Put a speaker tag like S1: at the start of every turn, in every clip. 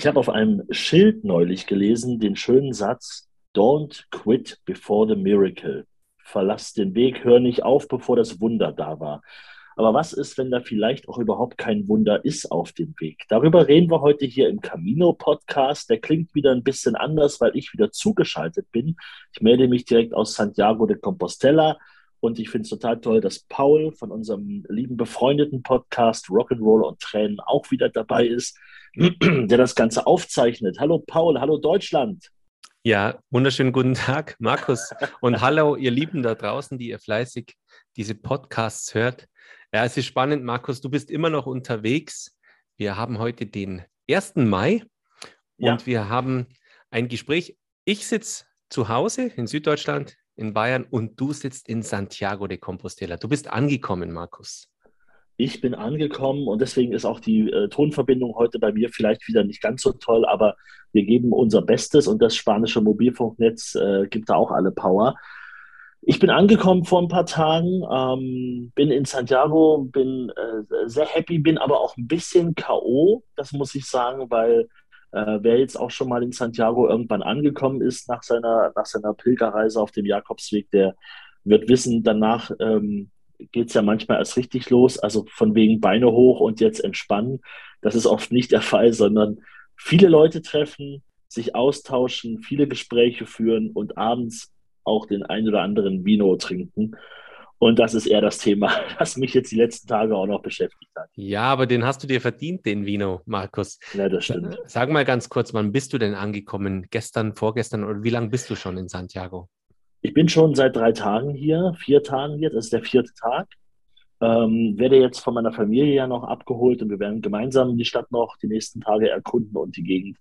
S1: Ich habe auf einem Schild neulich gelesen den schönen Satz, Don't quit before the miracle. Verlass den Weg, hör nicht auf, bevor das Wunder da war. Aber was ist, wenn da vielleicht auch überhaupt kein Wunder ist auf dem Weg? Darüber reden wir heute hier im Camino-Podcast. Der klingt wieder ein bisschen anders, weil ich wieder zugeschaltet bin. Ich melde mich direkt aus Santiago de Compostela und ich finde es total toll, dass Paul von unserem lieben befreundeten Podcast Rock'n'Roll und Tränen auch wieder dabei ist, der das Ganze aufzeichnet. Hallo Paul, hallo Deutschland.
S2: Ja, wunderschönen guten Tag, Markus. Und hallo, ihr Lieben da draußen, die ihr fleißig diese Podcasts hört. Ja, es ist spannend, Markus, du bist immer noch unterwegs. Wir haben heute den 1. Mai und ja. wir haben ein Gespräch. Ich sitze zu Hause in Süddeutschland, in Bayern und du sitzt in Santiago de Compostela. Du bist angekommen, Markus.
S1: Ich bin angekommen und deswegen ist auch die äh, Tonverbindung heute bei mir vielleicht wieder nicht ganz so toll, aber wir geben unser Bestes und das spanische Mobilfunknetz äh, gibt da auch alle Power. Ich bin angekommen vor ein paar Tagen, ähm, bin in Santiago, bin äh, sehr happy, bin aber auch ein bisschen K.O., das muss ich sagen, weil äh, wer jetzt auch schon mal in Santiago irgendwann angekommen ist nach seiner, nach seiner Pilgerreise auf dem Jakobsweg, der wird wissen, danach ähm, geht es ja manchmal erst richtig los, also von wegen Beine hoch und jetzt entspannen. Das ist oft nicht der Fall, sondern viele Leute treffen, sich austauschen, viele Gespräche führen und abends auch den ein oder anderen Vino trinken. Und das ist eher das Thema, das mich jetzt die letzten Tage auch noch beschäftigt hat.
S2: Ja, aber den hast du dir verdient, den Vino, Markus.
S1: Ja, das stimmt.
S2: Sag mal ganz kurz, wann bist du denn angekommen? Gestern, vorgestern oder wie lange bist du schon in Santiago?
S1: Ich bin schon seit drei Tagen hier, vier Tagen hier, das ist der vierte Tag. Ähm, werde jetzt von meiner Familie ja noch abgeholt und wir werden gemeinsam die Stadt noch die nächsten Tage erkunden und die Gegend.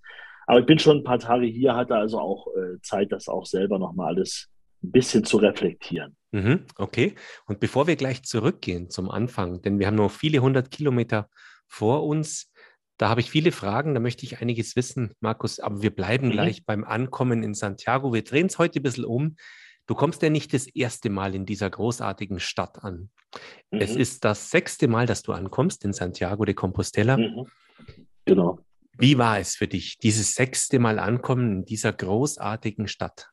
S1: Aber ich bin schon ein paar Tage hier, hatte also auch äh, Zeit, das auch selber nochmal alles ein bisschen zu reflektieren.
S2: Mhm, okay. Und bevor wir gleich zurückgehen zum Anfang, denn wir haben noch viele hundert Kilometer vor uns, da habe ich viele Fragen, da möchte ich einiges wissen, Markus, aber wir bleiben mhm. gleich beim Ankommen in Santiago. Wir drehen es heute ein bisschen um. Du kommst ja nicht das erste Mal in dieser großartigen Stadt an. Mhm. Es ist das sechste Mal, dass du ankommst in Santiago de Compostela. Mhm.
S1: Genau.
S2: Wie war es für dich, dieses sechste Mal ankommen in dieser großartigen Stadt?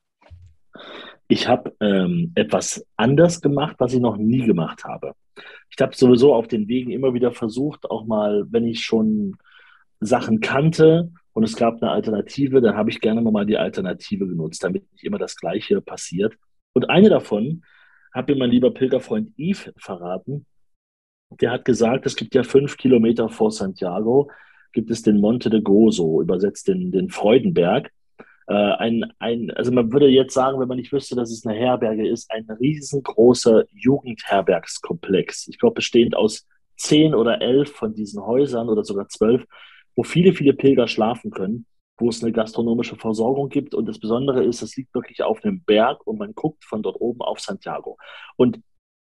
S1: Ich habe ähm, etwas anders gemacht, was ich noch nie gemacht habe. Ich habe sowieso auf den Wegen immer wieder versucht, auch mal, wenn ich schon Sachen kannte und es gab eine Alternative, dann habe ich gerne mal die Alternative genutzt, damit nicht immer das Gleiche passiert. Und eine davon hat mir mein lieber Pilgerfreund Yves verraten. Der hat gesagt, es gibt ja fünf Kilometer vor Santiago, gibt es den Monte de Gozo, übersetzt den, den Freudenberg äh, ein, ein, also man würde jetzt sagen, wenn man nicht wüsste, dass es eine Herberge ist, ein riesengroßer Jugendherbergskomplex. Ich glaube, bestehend aus zehn oder elf von diesen Häusern oder sogar zwölf, wo viele, viele Pilger schlafen können, wo es eine gastronomische Versorgung gibt. Und das Besondere ist, es liegt wirklich auf einem Berg und man guckt von dort oben auf Santiago. Und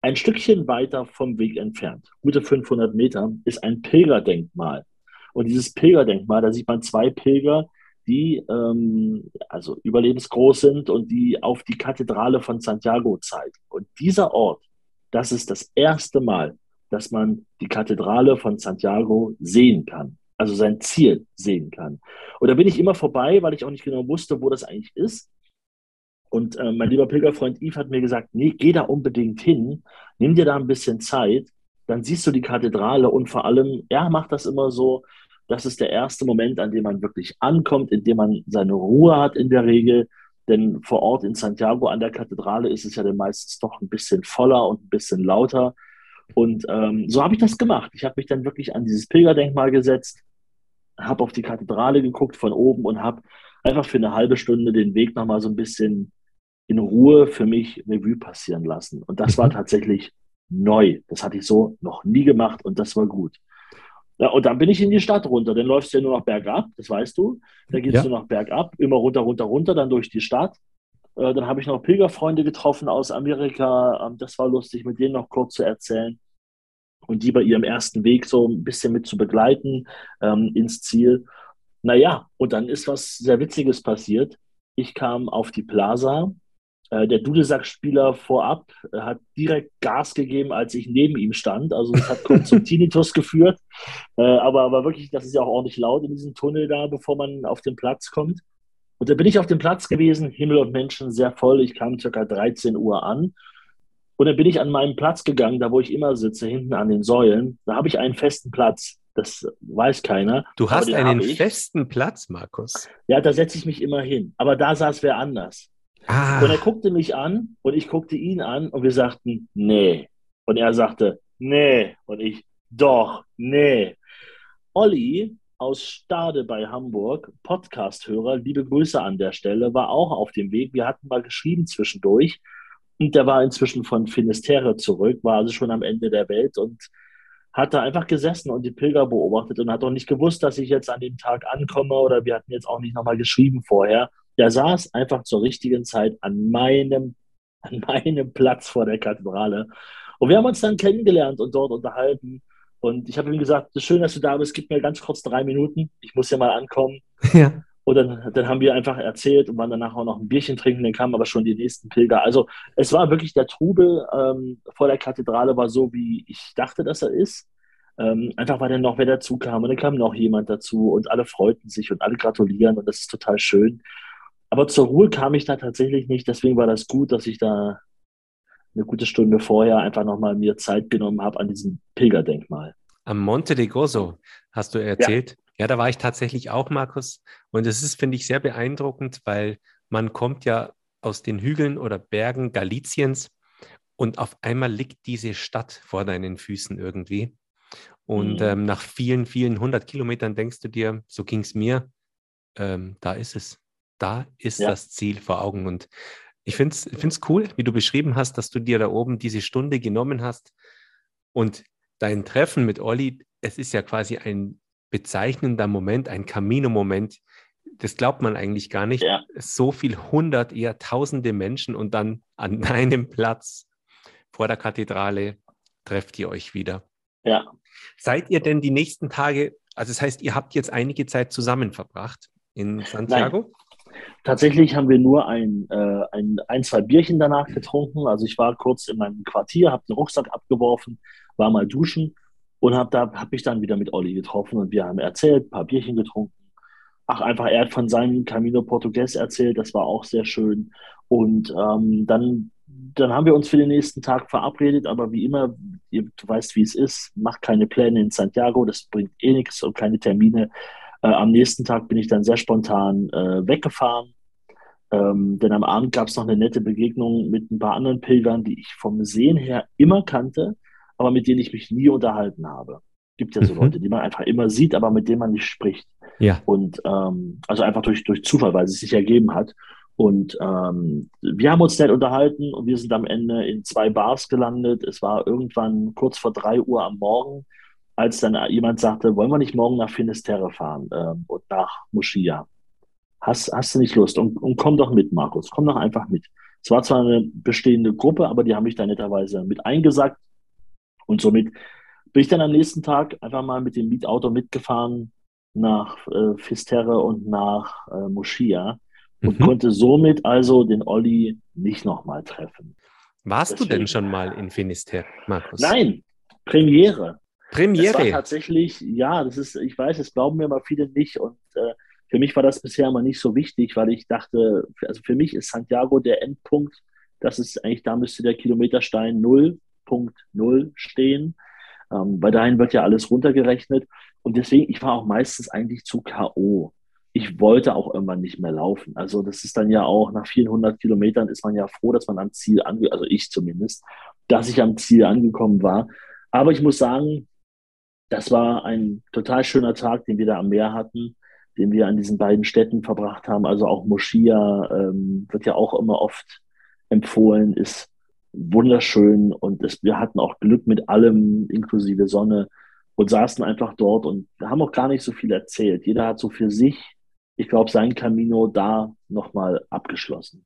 S1: ein Stückchen weiter vom Weg entfernt, gute 500 Meter, ist ein Pilgerdenkmal. Und dieses Pilgerdenkmal, da sieht man zwei Pilger, die ähm, also überlebensgroß sind und die auf die Kathedrale von Santiago zeigen. Und dieser Ort, das ist das erste Mal, dass man die Kathedrale von Santiago sehen kann, also sein Ziel sehen kann. Und da bin ich immer vorbei, weil ich auch nicht genau wusste, wo das eigentlich ist. Und äh, mein lieber Pilgerfreund Yves hat mir gesagt, nee, geh da unbedingt hin, nimm dir da ein bisschen Zeit, dann siehst du die Kathedrale und vor allem, er macht das immer so, das ist der erste Moment, an dem man wirklich ankommt, in dem man seine Ruhe hat in der Regel. Denn vor Ort in Santiago an der Kathedrale ist es ja dann meistens doch ein bisschen voller und ein bisschen lauter. Und ähm, so habe ich das gemacht. Ich habe mich dann wirklich an dieses Pilgerdenkmal gesetzt, habe auf die Kathedrale geguckt von oben und habe einfach für eine halbe Stunde den Weg nochmal so ein bisschen in Ruhe für mich Revue passieren lassen. Und das war mhm. tatsächlich neu. Das hatte ich so noch nie gemacht und das war gut. Ja, und dann bin ich in die Stadt runter. Dann läufst du ja nur noch bergab, das weißt du. Dann gehst ja. du noch bergab, immer runter, runter, runter, dann durch die Stadt. Äh, dann habe ich noch Pilgerfreunde getroffen aus Amerika. Ähm, das war lustig, mit denen noch kurz zu erzählen und die bei ihrem ersten Weg so ein bisschen mit zu begleiten ähm, ins Ziel. Naja, und dann ist was sehr Witziges passiert. Ich kam auf die Plaza Äh, der Dudelsack-Spieler vorab äh, hat direkt Gas gegeben, als ich neben ihm stand. Also das hat kurz zum Tinnitus geführt. Äh, aber, aber wirklich, das ist ja auch ordentlich laut in diesem Tunnel da, bevor man auf den Platz kommt. Und da bin ich auf dem Platz gewesen, Himmel und Menschen sehr voll. Ich kam circa 13 Uhr an. Und dann bin ich an meinen Platz gegangen, da wo ich immer sitze, hinten an den Säulen. Da habe ich einen festen Platz. Das weiß keiner.
S2: Du hast einen festen Platz, Markus.
S1: Ja, da setze ich mich immer hin. Aber da saß wer anders. Ah. Und er guckte mich an und ich guckte ihn an und wir sagten, nee. Und er sagte, nee. Und ich, doch, nee. Olli aus Stade bei Hamburg, Podcast-Hörer, liebe Grüße an der Stelle, war auch auf dem Weg. Wir hatten mal geschrieben zwischendurch und der war inzwischen von Finisterre zurück, war also schon am Ende der Welt und hat da einfach gesessen und die Pilger beobachtet und hat auch nicht gewusst, dass ich jetzt an dem Tag ankomme oder wir hatten jetzt auch nicht nochmal geschrieben vorher. Der saß einfach zur richtigen Zeit an meinem, an meinem Platz vor der Kathedrale. Und wir haben uns dann kennengelernt und dort unterhalten. Und ich habe ihm gesagt, schön, dass du da bist, gib mir ganz kurz drei Minuten. Ich muss ja mal ankommen. Ja. Und dann, dann haben wir einfach erzählt und waren danach auch noch ein Bierchen trinken. Dann kamen aber schon die nächsten Pilger. Also es war wirklich der Trubel ähm, vor der Kathedrale war so, wie ich dachte, dass er ist. Ähm, einfach weil dann noch wer dazu kam und dann kam noch jemand dazu und alle freuten sich und alle gratulieren und das ist total schön. Aber zur Ruhe kam ich da tatsächlich nicht. Deswegen war das gut, dass ich da eine gute Stunde vorher einfach nochmal mir Zeit genommen habe an diesem Pilgerdenkmal.
S2: Am Monte de Gozo hast du erzählt. Ja. Ja, da war ich tatsächlich auch, Markus. Und es ist, finde ich, sehr beeindruckend, weil man kommt ja aus den Hügeln oder Bergen Galiciens und auf einmal liegt diese Stadt vor deinen Füßen irgendwie. Und mhm. ähm, nach vielen, vielen hundert Kilometern denkst du dir, so ging es mir, ähm, da ist es. Da ist ja. das Ziel vor Augen. Und ich finde es cool, wie du beschrieben hast, dass du dir da oben diese Stunde genommen hast und dein Treffen mit Olli, es ist ja quasi ein bezeichnender Moment, ein Camino-Moment. Das glaubt man eigentlich gar nicht. Ja. So viel hundert, eher tausende Menschen und dann an deinem Platz vor der Kathedrale trefft ihr euch wieder. Ja. Seid ihr denn die nächsten Tage, also das heißt, ihr habt jetzt einige Zeit zusammen verbracht in Santiago? Nein.
S1: Tatsächlich haben wir nur ein, äh, ein, ein, zwei Bierchen danach getrunken. Also ich war kurz in meinem Quartier, habe den Rucksack abgeworfen, war mal duschen und habe da habe ich dann wieder mit Olli getroffen und wir haben erzählt, ein paar Bierchen getrunken. Ach, einfach, er hat von seinem Camino Portugues erzählt, das war auch sehr schön. Und ähm, dann, dann haben wir uns für den nächsten Tag verabredet, aber wie immer, ihr, du weißt, wie es ist, macht keine Pläne in Santiago, das bringt eh nichts und keine Termine. Äh, am nächsten Tag bin ich dann sehr spontan äh, weggefahren, ähm, denn am Abend gab es noch eine nette Begegnung mit ein paar anderen Pilgern, die ich vom Sehen her immer kannte aber mit denen ich mich nie unterhalten habe. Gibt ja so mhm. Leute, die man einfach immer sieht, aber mit denen man nicht spricht. Ja. Und ähm, also einfach durch, durch Zufall, weil es sich ergeben hat. Und ähm, wir haben uns nett unterhalten und wir sind am Ende in zwei Bars gelandet. Es war irgendwann kurz vor drei Uhr am Morgen, als dann jemand sagte, wollen wir nicht morgen nach Finisterre fahren ähm, und nach Moschia? Hast, hast du nicht Lust? Und, und komm doch mit, Markus, komm doch einfach mit. Es war zwar eine bestehende Gruppe, aber die haben mich da netterweise mit eingesagt. Und somit bin ich dann am nächsten Tag einfach mal mit dem Mietauto mitgefahren nach äh, Fisterre und nach äh, Moschia und mhm. konnte somit also den Olli nicht nochmal treffen.
S2: Warst Deswegen. du denn schon mal in Finisterre, Markus?
S1: Nein, Premiere.
S2: Premiere. Das war
S1: tatsächlich, ja, das ist, ich weiß, das glauben mir aber viele nicht und äh, für mich war das bisher immer nicht so wichtig, weil ich dachte, also für mich ist Santiago der Endpunkt. Das ist eigentlich, da müsste der Kilometerstein null 0.0 stehen. Ähm, bei dahin wird ja alles runtergerechnet. Und deswegen, ich war auch meistens eigentlich zu K.O. Ich wollte auch irgendwann nicht mehr laufen. Also das ist dann ja auch, nach 400 Kilometern ist man ja froh, dass man am Ziel ange, also ich zumindest, dass ich am Ziel angekommen war. Aber ich muss sagen, das war ein total schöner Tag, den wir da am Meer hatten, den wir an diesen beiden Städten verbracht haben. Also auch Moschia ähm, wird ja auch immer oft empfohlen, ist wunderschön und es, wir hatten auch Glück mit allem, inklusive Sonne und saßen einfach dort und haben auch gar nicht so viel erzählt. Jeder hat so für sich, ich glaube, sein Camino da nochmal abgeschlossen.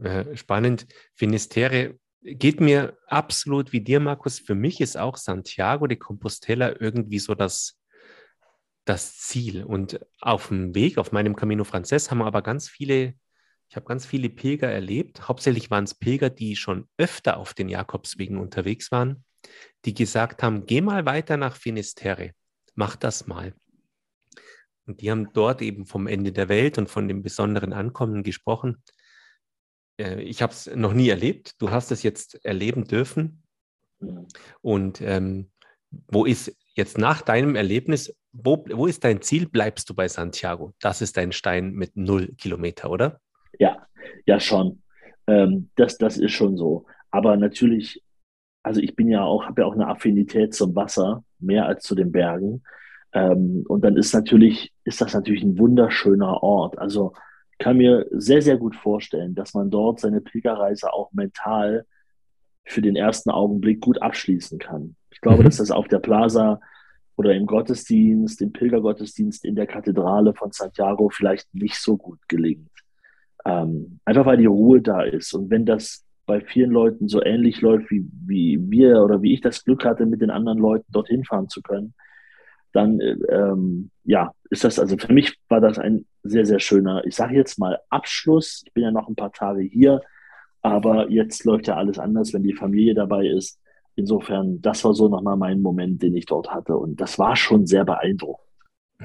S2: Äh, spannend. Finisterre geht mir absolut wie dir, Markus. Für mich ist auch Santiago de Compostela irgendwie so das, das Ziel. Und auf dem Weg, auf meinem Camino Frances, haben wir aber ganz viele Ich habe ganz viele Pilger erlebt. Hauptsächlich waren es Pilger, die schon öfter auf den Jakobswegen unterwegs waren, die gesagt haben, geh mal weiter nach Finisterre, mach das mal. Und die haben dort eben vom Ende der Welt und von dem besonderen Ankommen gesprochen. Äh, ich habe es noch nie erlebt. Du hast es jetzt erleben dürfen. Und ähm, wo ist jetzt nach deinem Erlebnis, wo, wo ist dein Ziel? Bleibst du bei Santiago? Das ist dein Stein mit null Kilometer, oder?
S1: Ja, ja schon. Ähm, das, das ist schon so. Aber natürlich, also ich bin ja auch, habe ja auch eine Affinität zum Wasser, mehr als zu den Bergen. Ähm, und dann ist natürlich, ist das natürlich ein wunderschöner Ort. Also kann mir sehr, sehr gut vorstellen, dass man dort seine Pilgerreise auch mental für den ersten Augenblick gut abschließen kann. Ich glaube, mhm. dass das auf der Plaza oder im Gottesdienst, im Pilgergottesdienst in der Kathedrale von Santiago vielleicht nicht so gut gelingt. Ähm, einfach weil die Ruhe da ist. Und wenn das bei vielen Leuten so ähnlich läuft, wie, wie wir oder wie ich das Glück hatte, mit den anderen Leuten dorthin fahren zu können, dann ähm, ja, ist das, also für mich war das ein sehr, sehr schöner, ich sage jetzt mal Abschluss. Ich bin ja noch ein paar Tage hier, aber jetzt läuft ja alles anders, wenn die Familie dabei ist. Insofern, das war so nochmal mein Moment, den ich dort hatte. Und das war schon sehr beeindruckend.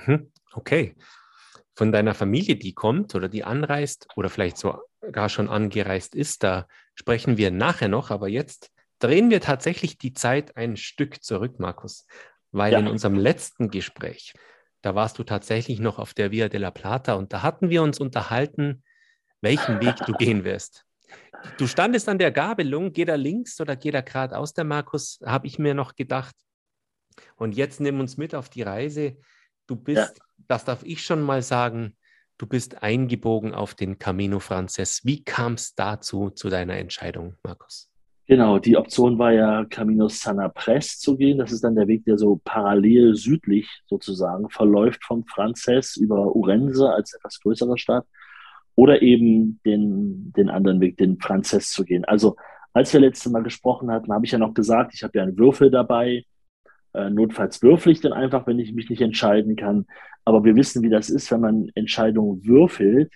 S2: Mhm. Okay von deiner Familie, die kommt oder die anreist oder vielleicht sogar schon angereist ist, da sprechen wir nachher noch, aber jetzt drehen wir tatsächlich die Zeit ein Stück zurück, Markus, weil ja. in unserem letzten Gespräch, da warst du tatsächlich noch auf der Via della Plata und da hatten wir uns unterhalten, welchen Weg du gehen wirst. Du standest an der Gabelung, geh da links oder geh da geradeaus, der Markus, habe ich mir noch gedacht. Und jetzt nimm uns mit auf die Reise. Du bist, ja. Das darf ich schon mal sagen, du bist eingebogen auf den Camino Frances. Wie kam es dazu, zu deiner Entscheidung, Markus?
S1: Genau, die Option war ja Camino Sanapres zu gehen. Das ist dann der Weg, der so parallel südlich sozusagen verläuft vom Frances über Urense als etwas größere Stadt oder eben den, den anderen Weg, den Frances zu gehen. Also als wir letztes Mal gesprochen hatten, habe ich ja noch gesagt, ich habe ja einen Würfel dabei, notfalls würfel ich dann einfach, wenn ich mich nicht entscheiden kann. Aber wir wissen, wie das ist, wenn man Entscheidungen würfelt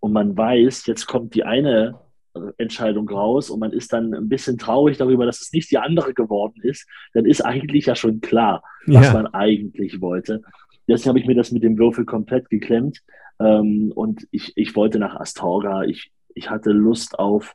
S1: und man weiß, jetzt kommt die eine äh, Entscheidung raus und man ist dann ein bisschen traurig darüber, dass es nicht die andere geworden ist, dann ist eigentlich ja schon klar, was ja. man eigentlich wollte. Deswegen habe ich mir das mit dem Würfel komplett geklemmt ähm, und ich, ich wollte nach Astorga. Ich, ich hatte Lust auf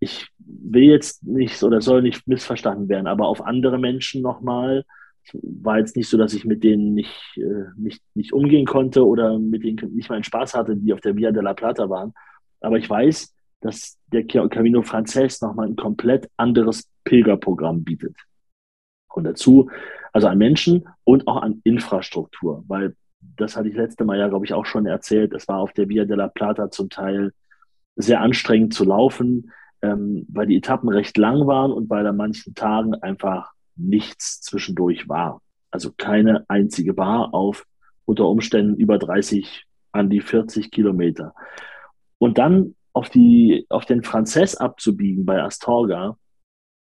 S1: ich will jetzt nicht oder soll nicht missverstanden werden, aber auf andere Menschen nochmal. War jetzt nicht so, dass ich mit denen nicht, äh, nicht, nicht umgehen konnte oder mit denen nicht meinen Spaß hatte, die auf der Via de la Plata waren. Aber ich weiß, dass der Camino Frances nochmal ein komplett anderes Pilgerprogramm bietet. Und dazu, also an Menschen und auch an Infrastruktur, weil das hatte ich letzte Mal ja, glaube ich, auch schon erzählt. Es war auf der Via de la Plata zum Teil sehr anstrengend zu laufen ähm, weil die Etappen recht lang waren und weil an manchen Tagen einfach nichts zwischendurch war. Also keine einzige Bar auf unter Umständen über 30 an die 40 Kilometer. Und dann auf, die, auf den Frances abzubiegen bei Astorga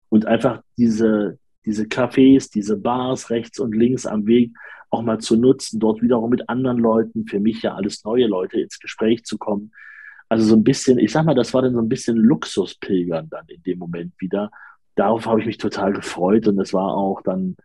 S1: und einfach diese, diese Cafés, diese Bars rechts und links am Weg auch mal zu nutzen, dort wiederum mit anderen Leuten, für mich ja alles neue Leute, ins Gespräch zu kommen, also so ein bisschen, ich sag mal, das war dann so ein bisschen Luxuspilgern dann in dem Moment wieder. Darauf habe ich mich total gefreut und es war auch dann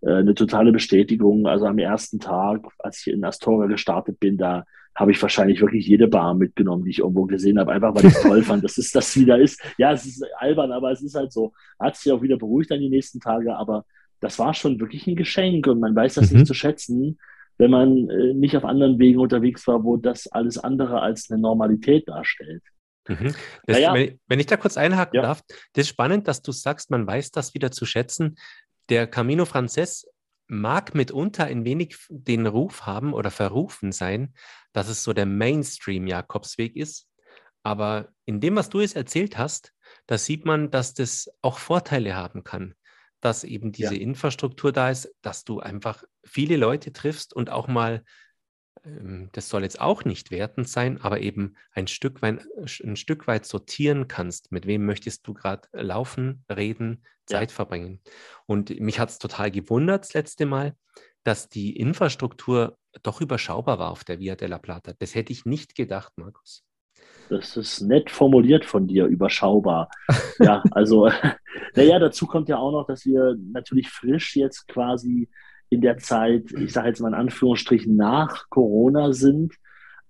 S1: äh, eine totale Bestätigung. Also am ersten Tag, als ich in Astoria gestartet bin, da habe ich wahrscheinlich wirklich jede Bar mitgenommen, die ich irgendwo gesehen habe, einfach weil ich es toll fand, dass es das wieder ist. Ja, es ist albern, aber es ist halt so. Hat sich auch wieder beruhigt dann die nächsten Tage, aber das war schon wirklich ein Geschenk und man weiß das mhm. nicht zu schätzen, wenn man äh, nicht auf anderen Wegen unterwegs war, wo das alles andere als eine Normalität darstellt.
S2: Mhm. Das, naja. wenn, wenn, ich da kurz einhaken ja. darf, das ist spannend, dass du sagst, man weiß das wieder zu schätzen. Der Camino Frances mag mitunter ein wenig den Ruf haben oder verrufen sein, dass es so der Mainstream-Jakobsweg ist. Aber in dem, was du jetzt erzählt hast, da sieht man, dass das auch Vorteile haben kann dass eben diese ja. Infrastruktur da ist, dass du einfach viele Leute triffst und auch mal, ähm, das soll jetzt auch nicht wertend sein, aber eben ein Stück weit, ein Stück weit sortieren kannst, mit wem möchtest du gerade laufen, reden, Zeit ja. verbringen. Und mich hat es total gewundert das letzte Mal, dass die Infrastruktur doch überschaubar war auf der Via della Plata. Das hätte ich nicht gedacht, Markus.
S1: Das ist nett formuliert von dir, überschaubar. ja, also, naja, dazu kommt ja auch noch, dass wir natürlich frisch jetzt quasi in der Zeit, ich sage jetzt mal in Anführungsstrichen, nach Corona sind.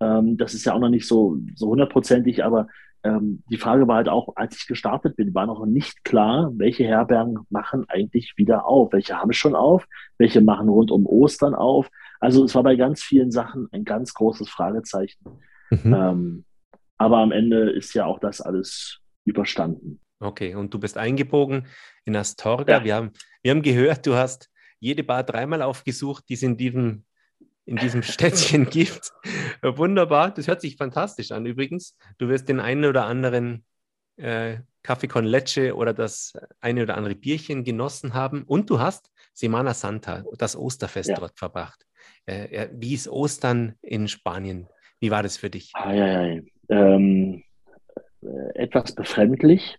S1: Ähm, das ist ja auch noch nicht so, so hundertprozentig, aber ähm, die Frage war halt auch, als ich gestartet bin, war noch nicht klar, welche Herbergen machen eigentlich wieder auf. Welche haben schon auf, welche machen rund um Ostern auf. Also es war bei ganz vielen Sachen ein ganz großes Fragezeichen. Mhm. Ähm, aber am Ende ist ja auch das alles überstanden.
S2: Okay, und du bist eingebogen in Astorga. Ja. Wir, haben, wir haben gehört, du hast jede Bar dreimal aufgesucht, die es in diesem, in diesem Städtchen gibt. Wunderbar, das hört sich fantastisch an übrigens. Du wirst den einen oder anderen äh, Kaffee con Leche oder das eine oder andere Bierchen genossen haben und du hast Semana Santa, das Osterfest ja. dort verbracht. Äh, wie ist Ostern in Spanien? Wie war das für dich?
S1: Ah, ja, ja. Ähm, äh, etwas befremdlich,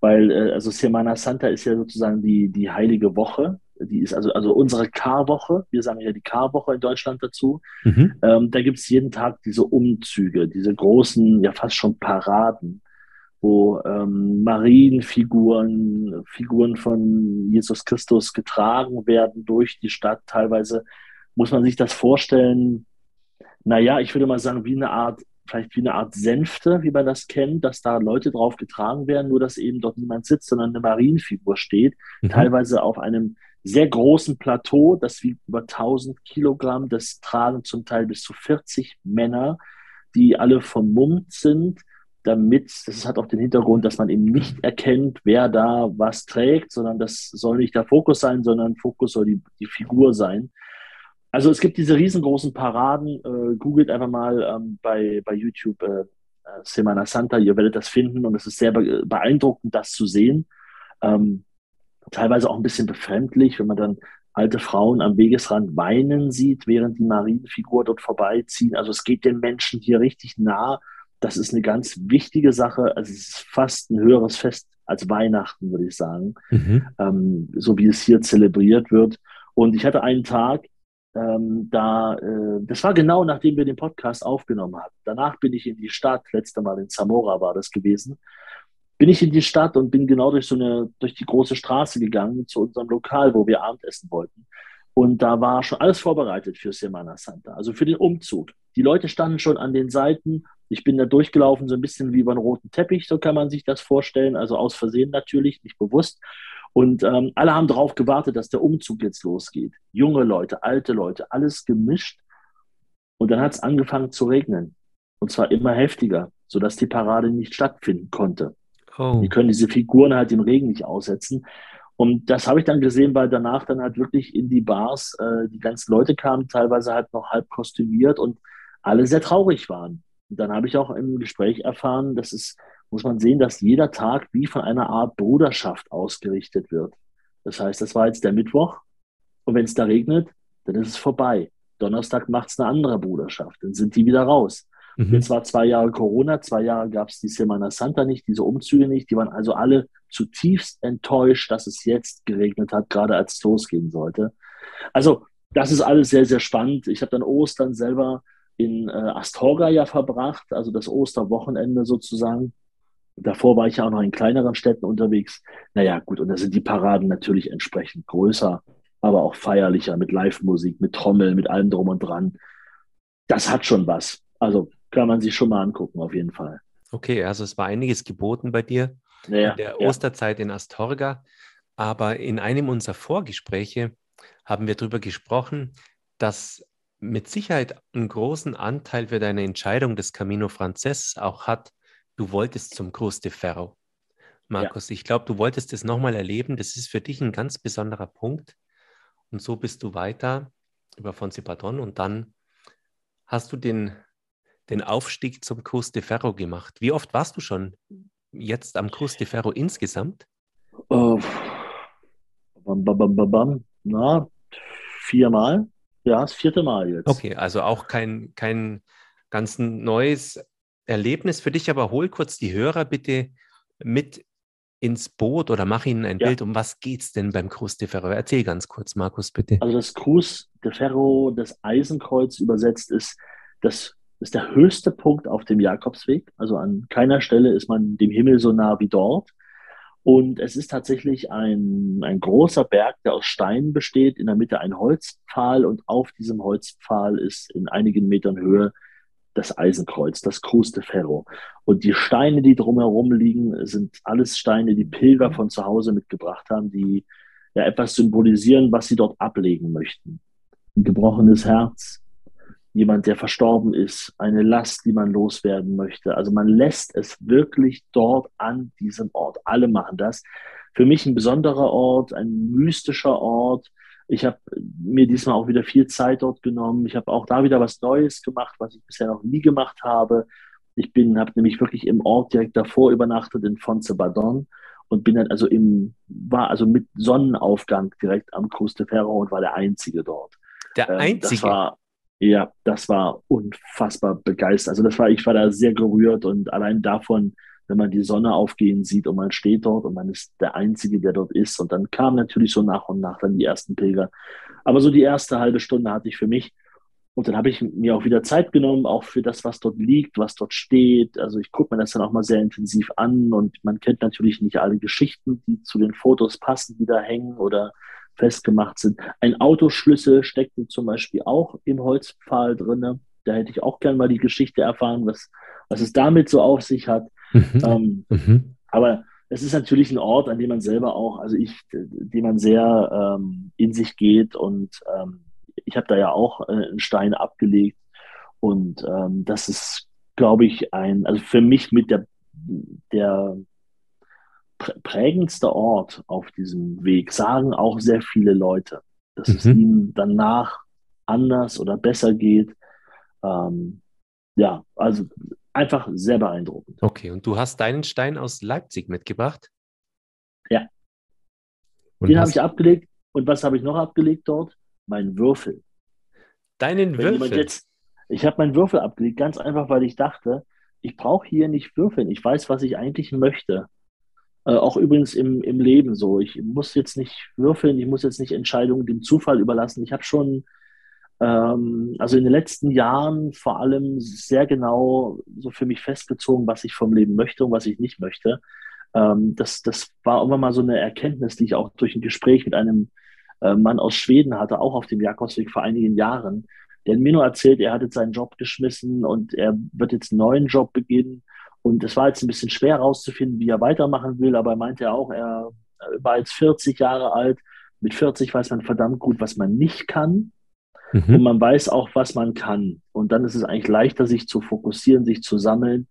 S1: weil äh, also Semana Santa ist ja sozusagen die, die heilige Woche die ist also, also unsere K-Woche, wir sagen ja die K-Woche in Deutschland dazu. Mhm. Ähm, da gibt es jeden Tag diese Umzüge, diese großen, ja fast schon Paraden, wo ähm, Marienfiguren, Figuren von Jesus Christus getragen werden durch die Stadt. Teilweise muss man sich das vorstellen, naja, ich würde mal sagen, wie eine Art vielleicht wie eine Art Sänfte, wie man das kennt, dass da Leute drauf getragen werden, nur dass eben dort niemand sitzt, sondern eine Marienfigur steht, mhm. teilweise auf einem sehr großen Plateau, das wiegt über 1000 Kilogramm, das tragen zum Teil bis zu 40 Männer, die alle vermummt sind, damit, das hat auch den Hintergrund, dass man eben nicht erkennt, wer da was trägt, sondern das soll nicht der Fokus sein, sondern Fokus soll die, die Figur sein. Also es gibt diese riesengroßen Paraden, äh, googelt einfach mal ähm, bei, bei YouTube äh, äh Semana Santa, ihr werdet das finden und es ist sehr beeindruckend, das zu sehen. Ähm, teilweise auch ein bisschen befremdlich, wenn man dann alte Frauen am Wegesrand weinen sieht, während die Marienfigur dort vorbeiziehen. Also es geht den Menschen hier richtig nah. Das ist eine ganz wichtige Sache. Also es ist fast ein höheres Fest als Weihnachten, würde ich sagen, mhm. ähm, so wie es hier zelebriert wird. Und ich hatte einen Tag, ähm, da, äh, das war genau nachdem wir den Podcast aufgenommen hatten. Danach bin ich in die Stadt, letzte Mal in Zamora war das gewesen, bin ich in die Stadt und bin genau durch so eine, durch die große Straße gegangen zu unserem Lokal, wo wir Abendessen wollten. Und da war schon alles vorbereitet für Semana Santa, also für den Umzug. Die Leute standen schon an den Seiten. Ich bin da durchgelaufen, so ein bisschen wie über einen roten Teppich, so kann man sich das vorstellen. Also aus Versehen natürlich, nicht bewusst. Und ähm, alle haben darauf gewartet, dass der Umzug jetzt losgeht. Junge Leute, alte Leute, alles gemischt. Und dann hat es angefangen zu regnen. Und zwar immer heftiger, sodass die Parade nicht stattfinden konnte. Oh. Die können diese Figuren halt im Regen nicht aussetzen. Und das habe ich dann gesehen, weil danach dann halt wirklich in die Bars äh, die ganzen Leute kamen, teilweise halt noch halb kostümiert und alle sehr traurig waren. Und dann habe ich auch im Gespräch erfahren, dass es, muss man sehen, dass jeder Tag wie von einer Art Bruderschaft ausgerichtet wird. Das heißt, das war jetzt der Mittwoch und wenn es da regnet, dann ist es vorbei. Donnerstag macht es eine andere Bruderschaft, dann sind die wieder raus. Mhm. Jetzt war zwei Jahre Corona, zwei Jahre gab es die Semana Santa nicht, diese Umzüge nicht. Die waren also alle zutiefst enttäuscht, dass es jetzt geregnet hat, gerade als es losgehen sollte. Also das ist alles sehr, sehr spannend. Ich habe dann Ostern selber in äh, Astorga ja verbracht, also das Osterwochenende sozusagen. Davor war ich ja auch noch in kleineren Städten unterwegs. Naja, gut, und da sind die Paraden natürlich entsprechend größer, aber auch feierlicher mit Live-Musik, mit Trommel, mit allem drum und dran. Das hat schon was. Also kann man sich schon mal angucken, auf jeden Fall.
S2: Okay, also es war einiges geboten bei dir ja, in der ja. Osterzeit in Astorga. Aber in einem unserer Vorgespräche haben wir darüber gesprochen, dass mit Sicherheit einen großen Anteil für deine Entscheidung des Camino Frances auch hat, du wolltest zum Cruz de Ferro. Markus, ja. ich glaube, du wolltest das nochmal erleben. Das ist für dich ein ganz besonderer Punkt. Und so bist du weiter über Fonsi Padron und dann hast du den den Aufstieg zum Cruz de Ferro gemacht. Wie oft warst du schon jetzt am Cruz de Ferro insgesamt? Uh,
S1: bam, bam, bam, Na, viermal. Ja, das vierte Mal jetzt.
S2: Okay, also auch kein, kein ganz neues Erlebnis für dich, aber hol kurz die Hörer bitte mit ins Boot oder mach ihnen ein ja. Bild. Um was geht es denn beim Cruz de Ferro? Erzähl ganz kurz, Markus, bitte.
S1: Also das Cruz de Ferro, das Eisenkreuz übersetzt ist das Das ist der höchste Punkt auf dem Jakobsweg. Also an keiner Stelle ist man dem Himmel so nah wie dort. Und es ist tatsächlich ein, ein großer Berg, der aus Steinen besteht, in der Mitte ein Holzpfahl und auf diesem Holzpfahl ist in einigen Metern Höhe das Eisenkreuz, das Cruz de Ferro. Und die Steine, die drumherum liegen, sind alles Steine, die Pilger von zu Hause mitgebracht haben, die ja etwas symbolisieren, was sie dort ablegen möchten. Ein gebrochenes Herz, jemand, der verstorben ist, eine Last, die man loswerden möchte. Also man lässt es wirklich dort an diesem Ort. Alle machen das. Für mich ein besonderer Ort, ein mystischer Ort. Ich habe mir diesmal auch wieder viel Zeit dort genommen. Ich habe auch da wieder was Neues gemacht, was ich bisher noch nie gemacht habe. Ich bin, habe nämlich wirklich im Ort direkt davor übernachtet in Fontebadon und bin dann also im, war also mit Sonnenaufgang direkt am Cruz de Ferro und war der Einzige dort.
S2: Der ähm, Einzige?
S1: Das war, ja, das war unfassbar begeistert. Also das war, ich war da sehr gerührt und allein davon, wenn man die Sonne aufgehen sieht und man steht dort und man ist der Einzige, der dort ist. Und dann kamen natürlich so nach und nach dann die ersten Pilger. Aber so die erste halbe Stunde hatte ich für mich. Und dann habe ich mir auch wieder Zeit genommen, auch für das, was dort liegt, was dort steht. Also ich gucke mir das dann auch mal sehr intensiv an und man kennt natürlich nicht alle Geschichten, die zu den Fotos passen, die da hängen oder festgemacht sind. Ein Autoschlüssel steckte zum Beispiel auch im Holzpfahl drin. Da hätte ich auch gern mal die Geschichte erfahren, was, was es damit so auf sich hat. Mhm. Ähm, mhm. Aber es ist natürlich ein Ort, an dem man selber auch, also ich, dem man sehr ähm, in sich geht und ähm, ich habe da ja auch äh, einen Stein abgelegt und ähm, das ist, glaube ich, ein, also für mich mit der, der prägendste Ort auf diesem Weg, sagen auch sehr viele Leute, dass mhm. es ihnen danach anders oder besser geht. Ähm, ja, also einfach sehr beeindruckend.
S2: Okay, und du hast deinen Stein aus Leipzig mitgebracht?
S1: Ja. Und Den habe ich abgelegt. Und was habe ich noch abgelegt dort? Mein Würfel.
S2: Deinen Wenn Würfel?
S1: Jetzt, ich habe meinen Würfel abgelegt, ganz einfach, weil ich dachte, ich brauche hier nicht würfeln. Ich weiß, was ich eigentlich möchte. Äh, auch übrigens im, im Leben so. Ich muss jetzt nicht würfeln, ich muss jetzt nicht Entscheidungen dem Zufall überlassen. Ich habe schon, ähm, also in den letzten Jahren vor allem sehr genau so für mich festgezogen, was ich vom Leben möchte und was ich nicht möchte. Ähm, das, das war irgendwann mal so eine Erkenntnis, die ich auch durch ein Gespräch mit einem äh, Mann aus Schweden hatte, auch auf dem Jakobsweg vor einigen Jahren. Der hat mir nur erzählt, er hat jetzt seinen Job geschmissen und er wird jetzt einen neuen Job beginnen und es war jetzt ein bisschen schwer herauszufinden, wie er weitermachen will, aber er meinte auch, er war jetzt 40 Jahre alt. Mit 40 weiß man verdammt gut, was man nicht kann. Mhm. Und man weiß auch, was man kann. Und dann ist es eigentlich leichter, sich zu fokussieren, sich zu sammeln.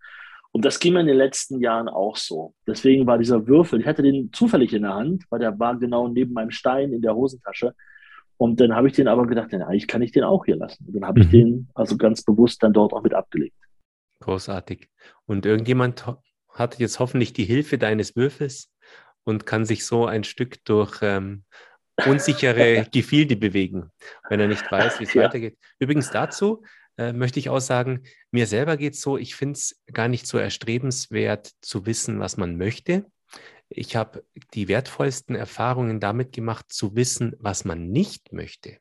S1: Und das ging mir in den letzten Jahren auch so. Deswegen war dieser Würfel, ich hatte den zufällig in der Hand, weil der war genau neben meinem Stein in der Hosentasche. Und dann habe ich den aber gedacht, ja, eigentlich kann ich den auch hier lassen. Und dann habe mhm. ich den also ganz bewusst dann dort auch mit abgelegt.
S2: Großartig. Und irgendjemand hat jetzt hoffentlich die Hilfe deines Würfels und kann sich so ein Stück durch ähm, unsichere Gefilde bewegen, wenn er nicht weiß, wie es ja. weitergeht. Übrigens dazu äh, möchte ich auch sagen, mir selber geht es so, ich finde es gar nicht so erstrebenswert zu wissen, was man möchte. Ich habe die wertvollsten Erfahrungen damit gemacht, zu wissen, was man nicht möchte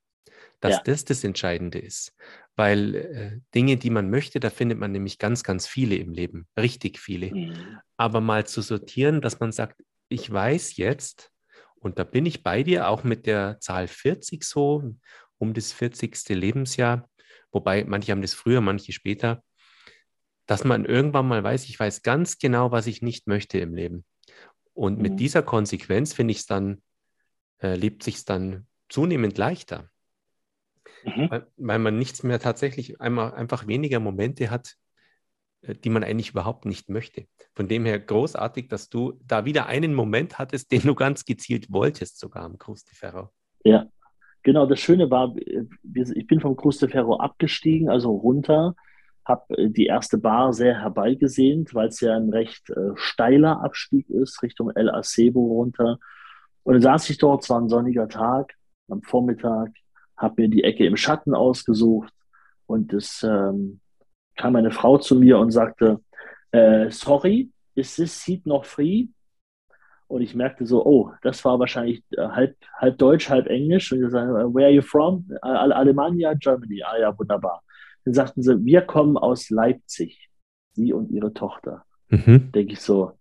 S2: dass ja. das das Entscheidende ist. Weil äh, Dinge, die man möchte, da findet man nämlich ganz, ganz viele im Leben, richtig viele. Mhm. Aber mal zu sortieren, dass man sagt, ich weiß jetzt, und da bin ich bei dir, auch mit der Zahl 40 so, um das 40. Lebensjahr, wobei manche haben das früher, manche später, dass man irgendwann mal weiß, ich weiß ganz genau, was ich nicht möchte im Leben. Und mhm. mit dieser Konsequenz finde ich es dann, äh, lebt sich dann zunehmend leichter. Mhm. Weil, weil, man nichts mehr tatsächlich einmal einfach weniger Momente hat, die man eigentlich überhaupt nicht möchte. Von dem her großartig, dass du da wieder einen Moment hattest, den du ganz gezielt wolltest, sogar am Cruz de Ferro.
S1: Ja, genau. Das Schöne war, ich bin vom Cruz de Ferro abgestiegen, also runter, habe äh, die erste Bar sehr herbeigesehnt, weil es ja ein recht äh, steiler Abstieg ist, Richtung El Acebo runter. Und dann saß ich dort, es war ein sonniger Tag, am Vormittag, habe mir die Ecke im Schatten ausgesucht und es ähm, kam eine Frau zu mir und sagte, äh, sorry, ist this seat noch free? Und ich merkte so, oh, das war wahrscheinlich äh, halb, halb Deutsch, halb Englisch. Und ich sagte, where are you from? Alemania, Germany. Ah ja, wunderbar. Dann sagten sie, wir kommen aus Leipzig, Sie und Ihre Tochter. Mhm. Denke ich so,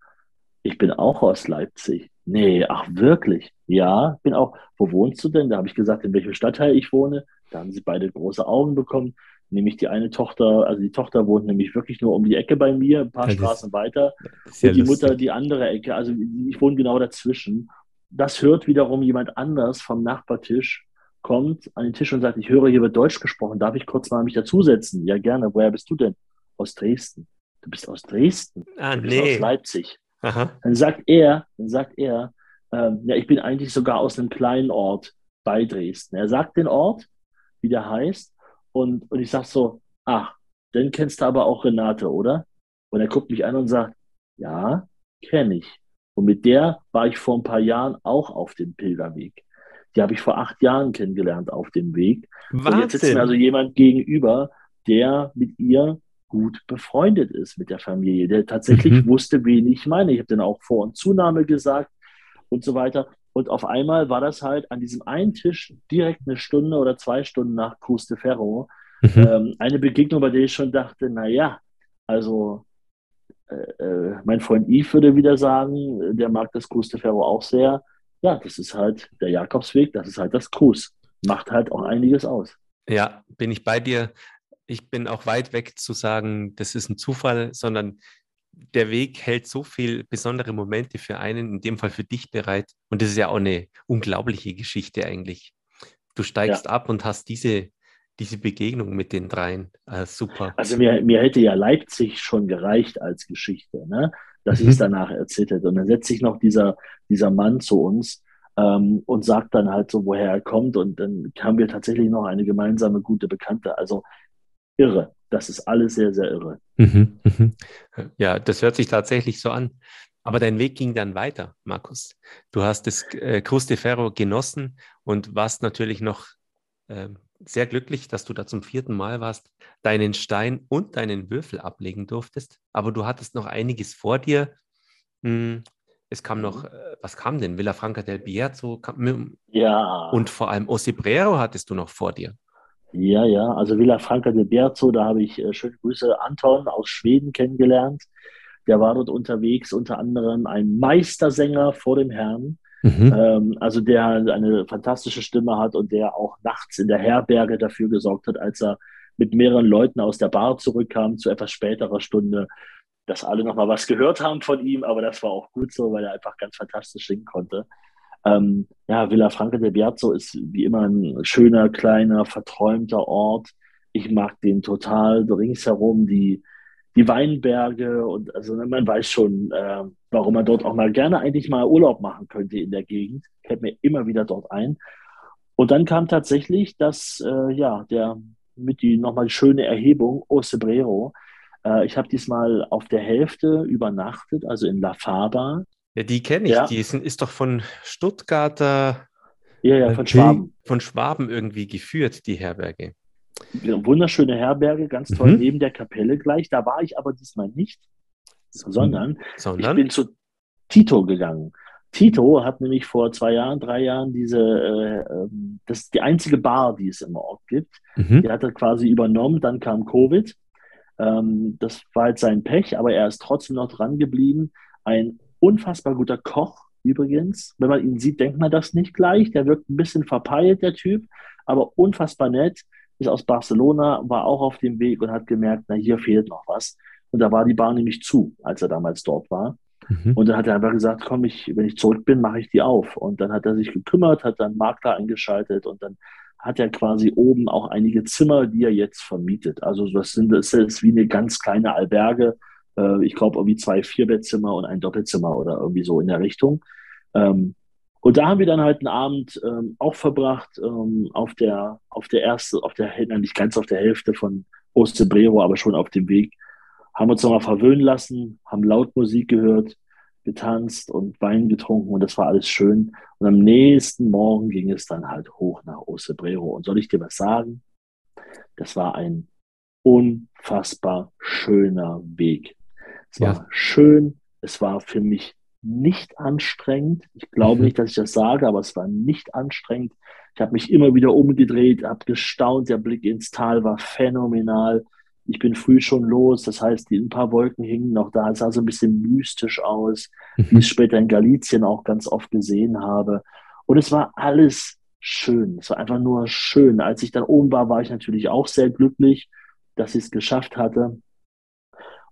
S1: ich bin auch aus Leipzig. Nee, ach wirklich? Ja, bin auch. Wo wohnst du denn? Da habe ich gesagt, in welchem Stadtteil ich wohne. Da haben sie beide große Augen bekommen. Nämlich die eine Tochter, also die Tochter wohnt nämlich wirklich nur um die Ecke bei mir, ein paar ja, Straßen weiter. Ja und die lustig. Mutter die andere Ecke. Also ich wohne genau dazwischen. Das hört wiederum jemand anders vom Nachbartisch, kommt an den Tisch und sagt, ich höre, hier wird Deutsch gesprochen. Darf ich kurz mal mich dazusetzen? Ja, gerne. Woher bist du denn? Aus Dresden. Du bist aus Dresden. Ah, du bist nee. aus Leipzig. Aha. Dann sagt er, dann sagt er, ähm, ja, ich bin eigentlich sogar aus einem kleinen Ort bei Dresden. Er sagt den Ort, wie der heißt, und, und ich sage so, ach, dann kennst du aber auch Renate, oder? Und er guckt mich an und sagt, ja, kenne ich. Und mit der war ich vor ein paar Jahren auch auf dem Pilgerweg. Die habe ich vor acht Jahren kennengelernt auf dem Weg. Wahnsinn. Und jetzt sitzt mir also jemand gegenüber, der mit ihr gut befreundet ist mit der Familie, der tatsächlich mhm. wusste, wen ich meine. Ich habe dann auch Vor- und Zunahme gesagt und so weiter. Und auf einmal war das halt an diesem einen Tisch direkt eine Stunde oder zwei Stunden nach Cruz de Ferro mhm. ähm, eine Begegnung, bei der ich schon dachte, naja, also äh, äh, mein Freund Yves würde wieder sagen, der mag das Cruz de Ferro auch sehr. Ja, das ist halt der Jakobsweg, das ist halt das Cruz. Macht halt auch einiges aus.
S2: Ja, bin ich bei dir ich bin auch weit weg zu sagen, das ist ein Zufall, sondern der Weg hält so viele besondere Momente für einen, in dem Fall für dich bereit. Und das ist ja auch eine unglaubliche Geschichte eigentlich. Du steigst ja. ab und hast diese, diese Begegnung mit den dreien. Ah, super.
S1: Also mir, mir hätte ja Leipzig schon gereicht als Geschichte, ne? dass mhm. ich es danach erzählt hätte. Und dann setzt sich noch dieser, dieser Mann zu uns ähm, und sagt dann halt so, woher er kommt. Und dann haben wir tatsächlich noch eine gemeinsame gute Bekannte. Also irre. Das ist alles sehr, sehr irre. Mhm,
S2: mhm. Ja, das hört sich tatsächlich so an. Aber dein Weg ging dann weiter, Markus. Du hast das äh, Cruz de Ferro genossen und warst natürlich noch äh, sehr glücklich, dass du da zum vierten Mal warst, deinen Stein und deinen Würfel ablegen durftest. Aber du hattest noch einiges vor dir. Hm, es kam noch, mhm. äh, was kam denn? Villafranca del Bierzo? Kam, ja. Und vor allem Osibrero hattest du noch vor dir.
S1: Ja, ja, also Villa Franca de Berzo, da habe ich äh, schöne Grüße Anton aus Schweden kennengelernt. Der war dort unterwegs, unter anderem ein Meistersänger vor dem Herrn. Mhm. Ähm, also der eine fantastische Stimme hat und der auch nachts in der Herberge dafür gesorgt hat, als er mit mehreren Leuten aus der Bar zurückkam zu etwas späterer Stunde, dass alle nochmal was gehört haben von ihm, aber das war auch gut so, weil er einfach ganz fantastisch singen konnte. Ähm, ja, Villa Franca del Bierzo ist wie immer ein schöner, kleiner, verträumter Ort. Ich mag den total ringsherum, die, die Weinberge und also man weiß schon, äh, warum man dort auch mal gerne eigentlich mal Urlaub machen könnte in der Gegend. Fällt mir immer wieder dort ein. Und dann kam tatsächlich das, äh, ja, der mit die nochmal schöne Erhebung Ocebrero. Äh, ich habe diesmal auf der Hälfte übernachtet, also in La Faba.
S2: Ja, die kenne ich. Ja. Die ist, ist doch von Stuttgarter.
S1: Ja, ja, von Schwaben.
S2: Von Schwaben irgendwie geführt, die Herberge.
S1: Wunderschöne Herberge, ganz toll, mhm. neben der Kapelle gleich. Da war ich aber diesmal nicht, sondern, sondern? ich bin zu Tito gegangen. Tito hat nämlich vor zwei Jahren, drei Jahren diese, äh, ähm, das ist die einzige Bar, die es im Ort gibt. Mhm. Die hat er quasi übernommen, dann kam Covid. Ähm, das war jetzt sein Pech, aber er ist trotzdem noch dran geblieben. Ein unfassbar guter Koch übrigens. Wenn man ihn sieht, denkt man das nicht gleich. Der wirkt ein bisschen verpeilt, der Typ, aber unfassbar nett. Ist aus Barcelona, war auch auf dem Weg und hat gemerkt, na, hier fehlt noch was. Und da war die Bar nämlich zu, als er damals dort war. Mhm. Und dann hat er einfach gesagt, komm, ich, wenn ich zurück bin, mache ich die auf. Und dann hat er sich gekümmert, hat dann Makler eingeschaltet und dann hat er quasi oben auch einige Zimmer, die er jetzt vermietet. Also das, sind, das ist wie eine ganz kleine Alberge, äh, ich glaube, irgendwie zwei Vierbettzimmer und ein Doppelzimmer oder irgendwie so in der Richtung. Ähm, und da haben wir dann halt einen Abend ähm, auch verbracht ähm, auf der, auf der erste, auf der, nicht ganz auf der Hälfte von Ostebrero, aber schon auf dem Weg. Haben uns nochmal verwöhnen lassen, haben laut Musik gehört, getanzt und Wein getrunken und das war alles schön. Und am nächsten Morgen ging es dann halt hoch nach Ostebrero. Und soll ich dir was sagen? Das war ein unfassbar schöner Weg. Es ja. war schön, es war für mich nicht anstrengend. Ich glaube mhm. nicht, dass ich das sage, aber es war nicht anstrengend. Ich habe mich immer wieder umgedreht, habe gestaunt. Der Blick ins Tal war phänomenal. Ich bin früh schon los, das heißt, die, ein paar Wolken hingen noch da. Es sah so ein bisschen mystisch aus, mhm. wie ich es später in Galizien auch ganz oft gesehen habe. Und es war alles schön. Es war einfach nur schön. Als ich dann oben war, war ich natürlich auch sehr glücklich, dass ich es geschafft hatte.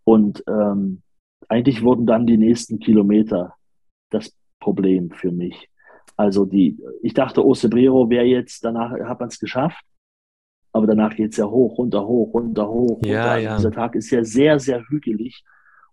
S1: Und ähm, eigentlich wurden dann die nächsten Kilometer das Problem für mich. Also die, ich dachte, Osebrero wäre jetzt, danach hat man es geschafft, aber danach geht es ja hoch, runter, hoch, runter, hoch.
S2: Ja,
S1: runter.
S2: ja.
S1: Dieser Tag ist ja sehr, sehr hügelig.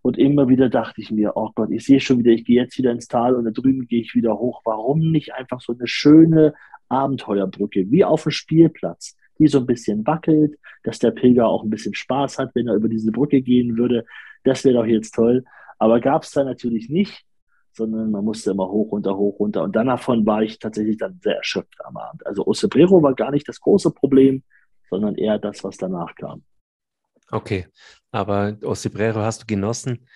S1: Und immer wieder dachte ich mir, oh Gott, ich sehe schon wieder, ich gehe jetzt wieder ins Tal und da drüben gehe ich wieder hoch. Warum nicht einfach so eine schöne Abenteuerbrücke, wie auf dem Spielplatz, die so ein bisschen wackelt, dass der Pilger auch ein bisschen Spaß hat, wenn er über diese Brücke gehen würde. Das wäre doch jetzt toll. Aber gab es da natürlich nicht sondern man musste immer hoch, runter, hoch, runter. Und dann davon war ich tatsächlich dann sehr erschöpft am Abend. Also Osebrero war gar nicht das große Problem, sondern eher das, was danach kam.
S2: Okay, aber Osebrero hast du genossen.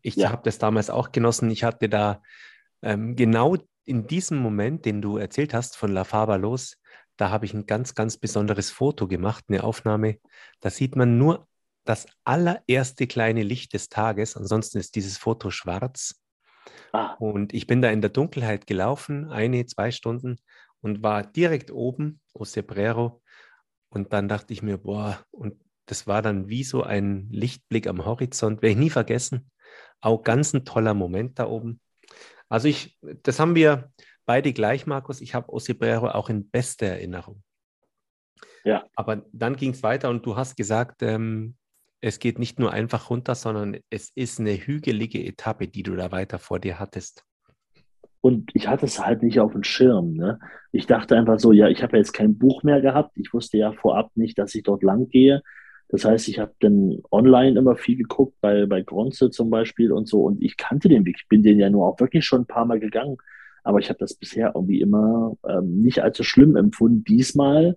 S2: Ich ja. habe das damals auch genossen. Ich hatte da ähm, genau in diesem Moment, den du erzählt hast, von La Faba los, da habe ich ein ganz, ganz besonderes Foto gemacht, eine Aufnahme. Da sieht man nur das allererste kleine Licht des Tages. Ansonsten ist dieses Foto schwarz. Ah. Und ich bin da in der Dunkelheit gelaufen, eine, zwei Stunden und war direkt oben, Osebrero. Und dann dachte ich mir, boah, und das war dann wie so ein Lichtblick am Horizont, werde ich nie vergessen. Auch ganz ein toller Moment da oben. Also ich, das haben wir beide gleich, Markus. Ich habe Osebrero auch in bester Erinnerung. Ja. Aber dann ging es weiter und du hast gesagt, ähm, es geht nicht nur einfach runter, sondern es ist eine hügelige Etappe, die du da weiter vor dir hattest.
S1: Und ich hatte es halt nicht auf dem Schirm. Ne? Ich dachte einfach so, ja, ich habe jetzt kein Buch mehr gehabt. Ich wusste ja vorab nicht, dass ich dort lang gehe. Das heißt, ich habe dann online immer viel geguckt, bei, bei Gronze zum Beispiel und so. Und ich kannte den Weg. Ich bin den ja nur auch wirklich schon ein paar Mal gegangen. Aber ich habe das bisher irgendwie immer ähm, nicht allzu schlimm empfunden. Diesmal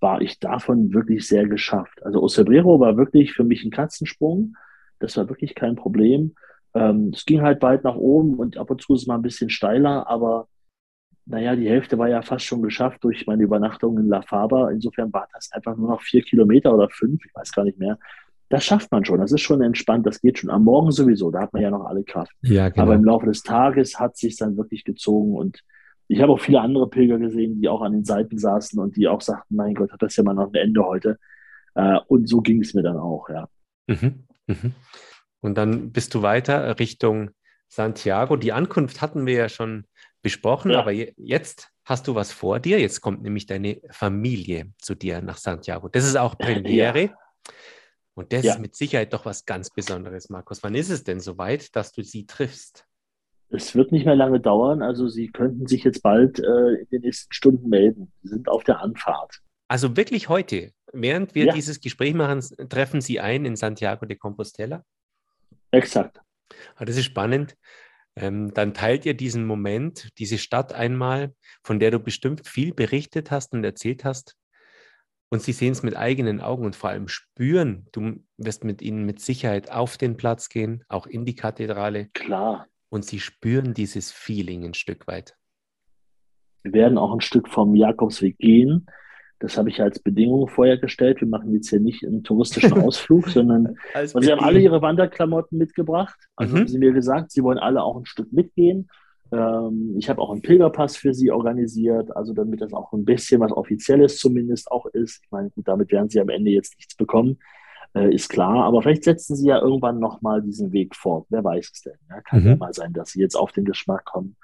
S1: war ich davon wirklich sehr geschafft. Also Osebrero war wirklich für mich ein Katzensprung. Das war wirklich kein Problem. Ähm, es ging halt weit nach oben und ab und zu ist es mal ein bisschen steiler, aber naja, die Hälfte war ja fast schon geschafft durch meine Übernachtung in La Faba. Insofern war das einfach nur noch vier Kilometer oder fünf, ich weiß gar nicht mehr. Das schafft man schon. Das ist schon entspannt. Das geht schon am Morgen sowieso. Da hat man ja noch alle Kraft.
S2: Ja, genau.
S1: Aber im Laufe des Tages hat sich dann wirklich gezogen und ich habe auch viele andere Pilger gesehen, die auch an den Seiten saßen und die auch sagten, mein Gott, hat das ja mal noch ein Ende heute. Äh, und so ging es mir dann auch, ja.
S2: Mhm, mhm. Und dann bist du weiter Richtung Santiago. Die Ankunft hatten wir ja schon besprochen, ja. aber jetzt hast du was vor dir. Jetzt kommt nämlich deine Familie zu dir nach Santiago. Das ist auch Premiere. Ja. Und das ja. ist mit Sicherheit doch was ganz Besonderes, Markus. Wann ist es denn soweit, dass du sie triffst?
S1: Es wird nicht mehr lange dauern. Also Sie könnten sich jetzt bald äh, in den nächsten Stunden melden. Sie sind auf der Anfahrt.
S2: Also wirklich heute, während wir ja. dieses Gespräch machen, treffen Sie ein in Santiago de Compostela?
S1: Exakt.
S2: Ah, das ist spannend. Ähm, dann teilt ihr diesen Moment, diese Stadt einmal, von der du bestimmt viel berichtet hast und erzählt hast. Und sie sehen es mit eigenen Augen und vor allem spüren. Du wirst mit ihnen mit Sicherheit auf den Platz gehen, auch in die Kathedrale.
S1: Klar
S2: und sie spüren dieses Feeling ein Stück weit.
S1: Wir werden auch ein Stück vom Jakobsweg gehen. Das habe ich als Bedingung vorher gestellt. Wir machen jetzt hier nicht einen touristischen Ausflug, sondern also sie haben alle ihre Wanderklamotten mitgebracht. Also mhm. haben sie mir gesagt, sie wollen alle auch ein Stück mitgehen. Ähm, ich habe auch einen Pilgerpass für sie organisiert, also damit das auch ein bisschen was Offizielles zumindest auch ist. Ich meine, gut, damit werden sie am Ende jetzt nichts bekommen äh, ist klar. Aber vielleicht setzen sie ja irgendwann nochmal diesen Weg fort. Wer weiß es denn? Ja, kann mhm. ja mal sein, dass sie jetzt auf den Geschmack kommen.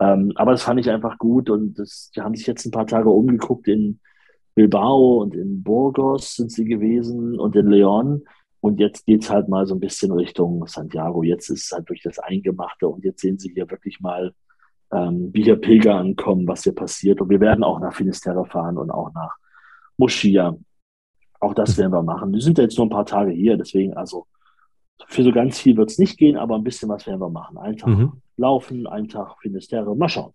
S1: Ähm, aber das fand ich einfach gut und das, die haben sich jetzt ein paar Tage umgeguckt in Bilbao und in Burgos sind sie gewesen und in Leon. Und jetzt geht es halt mal so ein bisschen Richtung Santiago. Jetzt ist es halt durch das Eingemachte und jetzt sehen sie hier wirklich mal, ähm, wie hier Pilger ankommen, was hier passiert. Und wir werden auch nach Finisterre fahren und auch nach Moschia. Auch das werden wir machen. Wir sind jetzt nur ein paar Tage hier, deswegen also für so ganz viel wird es nicht gehen, aber ein bisschen was werden wir machen. Einen Tag mhm. laufen, einen Tag Finisterre, mal schauen.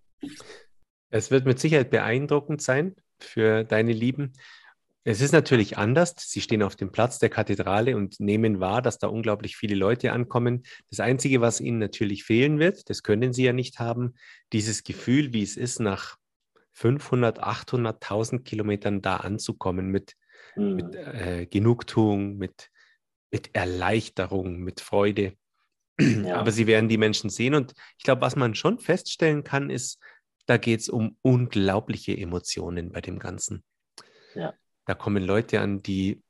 S2: Es wird mit Sicherheit beeindruckend sein für deine Lieben. Es ist natürlich anders. Sie stehen auf dem Platz der Kathedrale und nehmen wahr, dass da unglaublich viele Leute ankommen. Das Einzige, was Ihnen natürlich fehlen wird, das können Sie ja nicht haben, dieses Gefühl, wie es ist, nach 500, 800, Kilometern da anzukommen mit, mhm. mit äh, Genugtuung, mit, mit Erleichterung, mit Freude. Ja. Aber Sie werden die Menschen sehen. Und ich glaube, was man schon feststellen kann, ist, da geht es um unglaubliche Emotionen bei dem Ganzen. Ja. Da kommen Leute an, die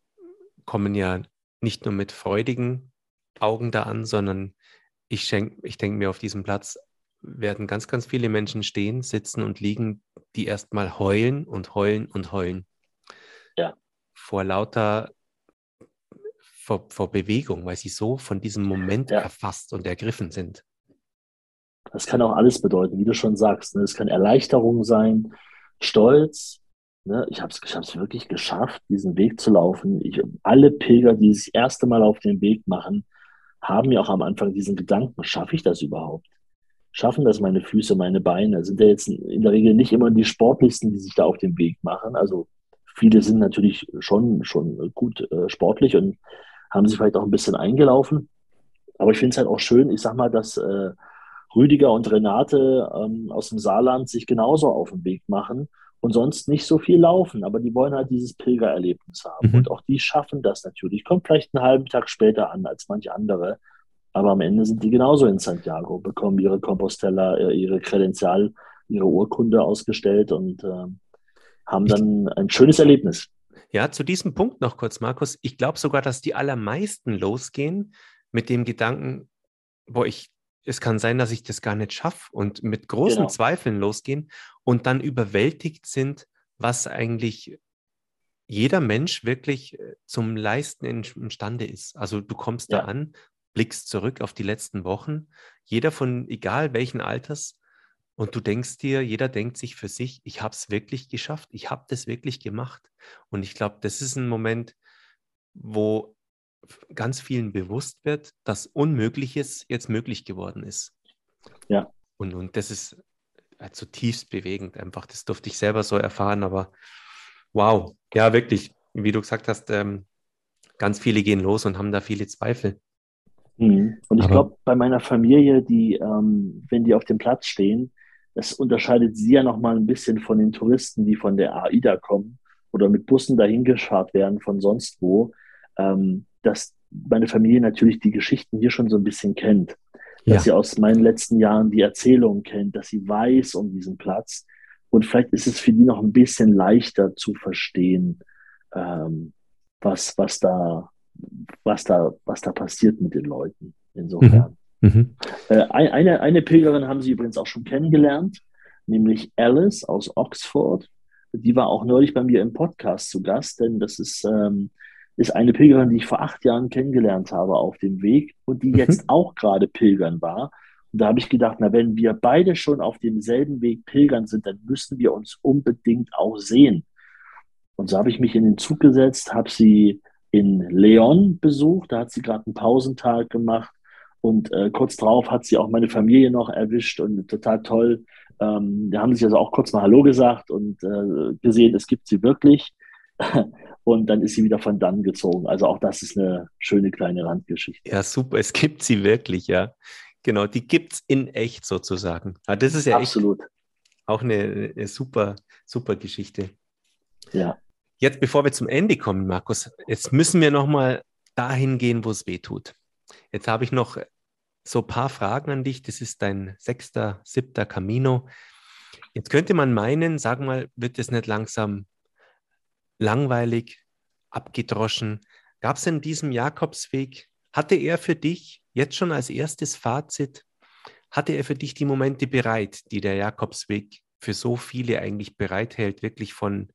S2: kommen ja nicht nur mit freudigen Augen da an, sondern ich, ich denke mir, auf diesem Platz werden ganz, ganz viele Menschen stehen, sitzen und liegen, die erstmal heulen und heulen und heulen. Ja. Vor lauter, vor, vor Bewegung, weil sie so von diesem Moment ja. erfasst und ergriffen sind.
S1: Das kann auch alles bedeuten, wie du schon sagst. Ne? Es kann Erleichterung sein, Stolz. Ne? Ich habe es ich wirklich geschafft, diesen Weg zu laufen. Ich, alle Pilger, die das erste Mal auf den Weg machen, haben ja auch am Anfang diesen Gedanken, schaffe ich das überhaupt? Schaffen das meine Füße, meine Beine? Sind ja jetzt in der Regel nicht immer die sportlichsten, die sich da auf den Weg machen. Also viele sind natürlich schon, schon gut äh, sportlich und haben sich vielleicht auch ein bisschen eingelaufen. Aber ich finde es halt auch schön, ich sag mal, dass äh, Rüdiger und Renate ähm, aus dem Saarland sich genauso auf den Weg machen und sonst nicht so viel laufen, aber die wollen halt dieses Pilgererlebnis haben. Mhm. Und auch die schaffen das natürlich. Kommt vielleicht einen halben Tag später an als manche andere, aber am Ende sind die genauso in Santiago, bekommen ihre Compostella, äh, ihre Kredenzial, ihre Urkunde ausgestellt und äh, haben dann ein schönes Erlebnis.
S2: Ja, zu diesem Punkt noch kurz, Markus. Ich glaube sogar, dass die allermeisten losgehen mit dem Gedanken, boah, ich es kann sein, dass ich das gar nicht schaffe und mit großen genau. Zweifeln losgehen und dann überwältigt sind, was eigentlich jeder Mensch wirklich äh, zum Leisten imstande ist. Also du kommst ja. da an, blickst zurück auf die letzten Wochen, jeder von egal welchen Alters, und du denkst dir, jeder denkt sich für sich, ich habe es wirklich geschafft, ich habe das wirklich gemacht. Und ich glaube, das ist ein Moment, wo ganz vielen bewusst wird, dass Unmögliches jetzt möglich geworden ist. Ja. Und, und das ist äh, zutiefst bewegend einfach. Das durfte ich selber so erfahren, aber wow, ja, wirklich, wie du gesagt hast, ähm, ganz viele gehen los und haben da viele Zweifel.
S1: Mhm. Und ich glaube, bei meiner Familie, die, ähm, wenn die auf dem Platz stehen, das unterscheidet sie ja nochmal ein bisschen von den Touristen, die von der AIDA kommen oder mit Bussen dahin geschart werden von sonst wo. Ähm, dass meine Familie natürlich die Geschichten hier schon so ein bisschen kennt. Dass ja. sie aus meinen letzten Jahren die Erzählungen kennt, dass sie weiß um diesen Platz. Und vielleicht ist es für die noch ein bisschen leichter zu verstehen, ähm, was, was, da, was, da, was da passiert mit den Leuten. Insofern. Mhm. Mhm. Äh, eine, eine Pilgerin haben sie übrigens auch schon kennengelernt, nämlich Alice aus Oxford. Die war auch neulich bei mir im Podcast zu Gast, denn das ist ähm, ist eine Pilgerin, die ich vor acht Jahren kennengelernt habe auf dem Weg und die mhm. jetzt auch gerade pilgern war. Und da habe ich gedacht, na, wenn wir beide schon auf demselben Weg pilgern sind, dann müssen wir uns unbedingt auch sehen. Und so habe ich mich in den Zug gesetzt, habe sie in Leon besucht, da hat sie gerade einen Pausentag gemacht und äh, kurz darauf hat sie auch meine Familie noch erwischt und total toll. Ähm, da haben sie also auch kurz mal Hallo gesagt und äh, gesehen, es gibt sie wirklich. und dann ist sie wieder von dann gezogen. Also auch das ist eine schöne kleine Randgeschichte.
S2: Ja, super. Es gibt sie wirklich, ja. Genau, die gibt es in echt sozusagen. Ja, das ist ja Absolut. auch eine, eine, super, super Geschichte. Ja. Jetzt, bevor wir zum Ende kommen, Markus, jetzt müssen wir nochmal dahin gehen, wo es weh tut. Jetzt habe ich noch so ein paar Fragen an dich. Das ist dein sechster, siebter Camino. Jetzt könnte man meinen, sag mal, wird es nicht langsam langweilig, abgedroschen. Gab es in diesem Jakobsweg, hatte er für dich jetzt schon als erstes Fazit, hatte er für dich die Momente bereit, die der Jakobsweg für so viele eigentlich bereithält, wirklich von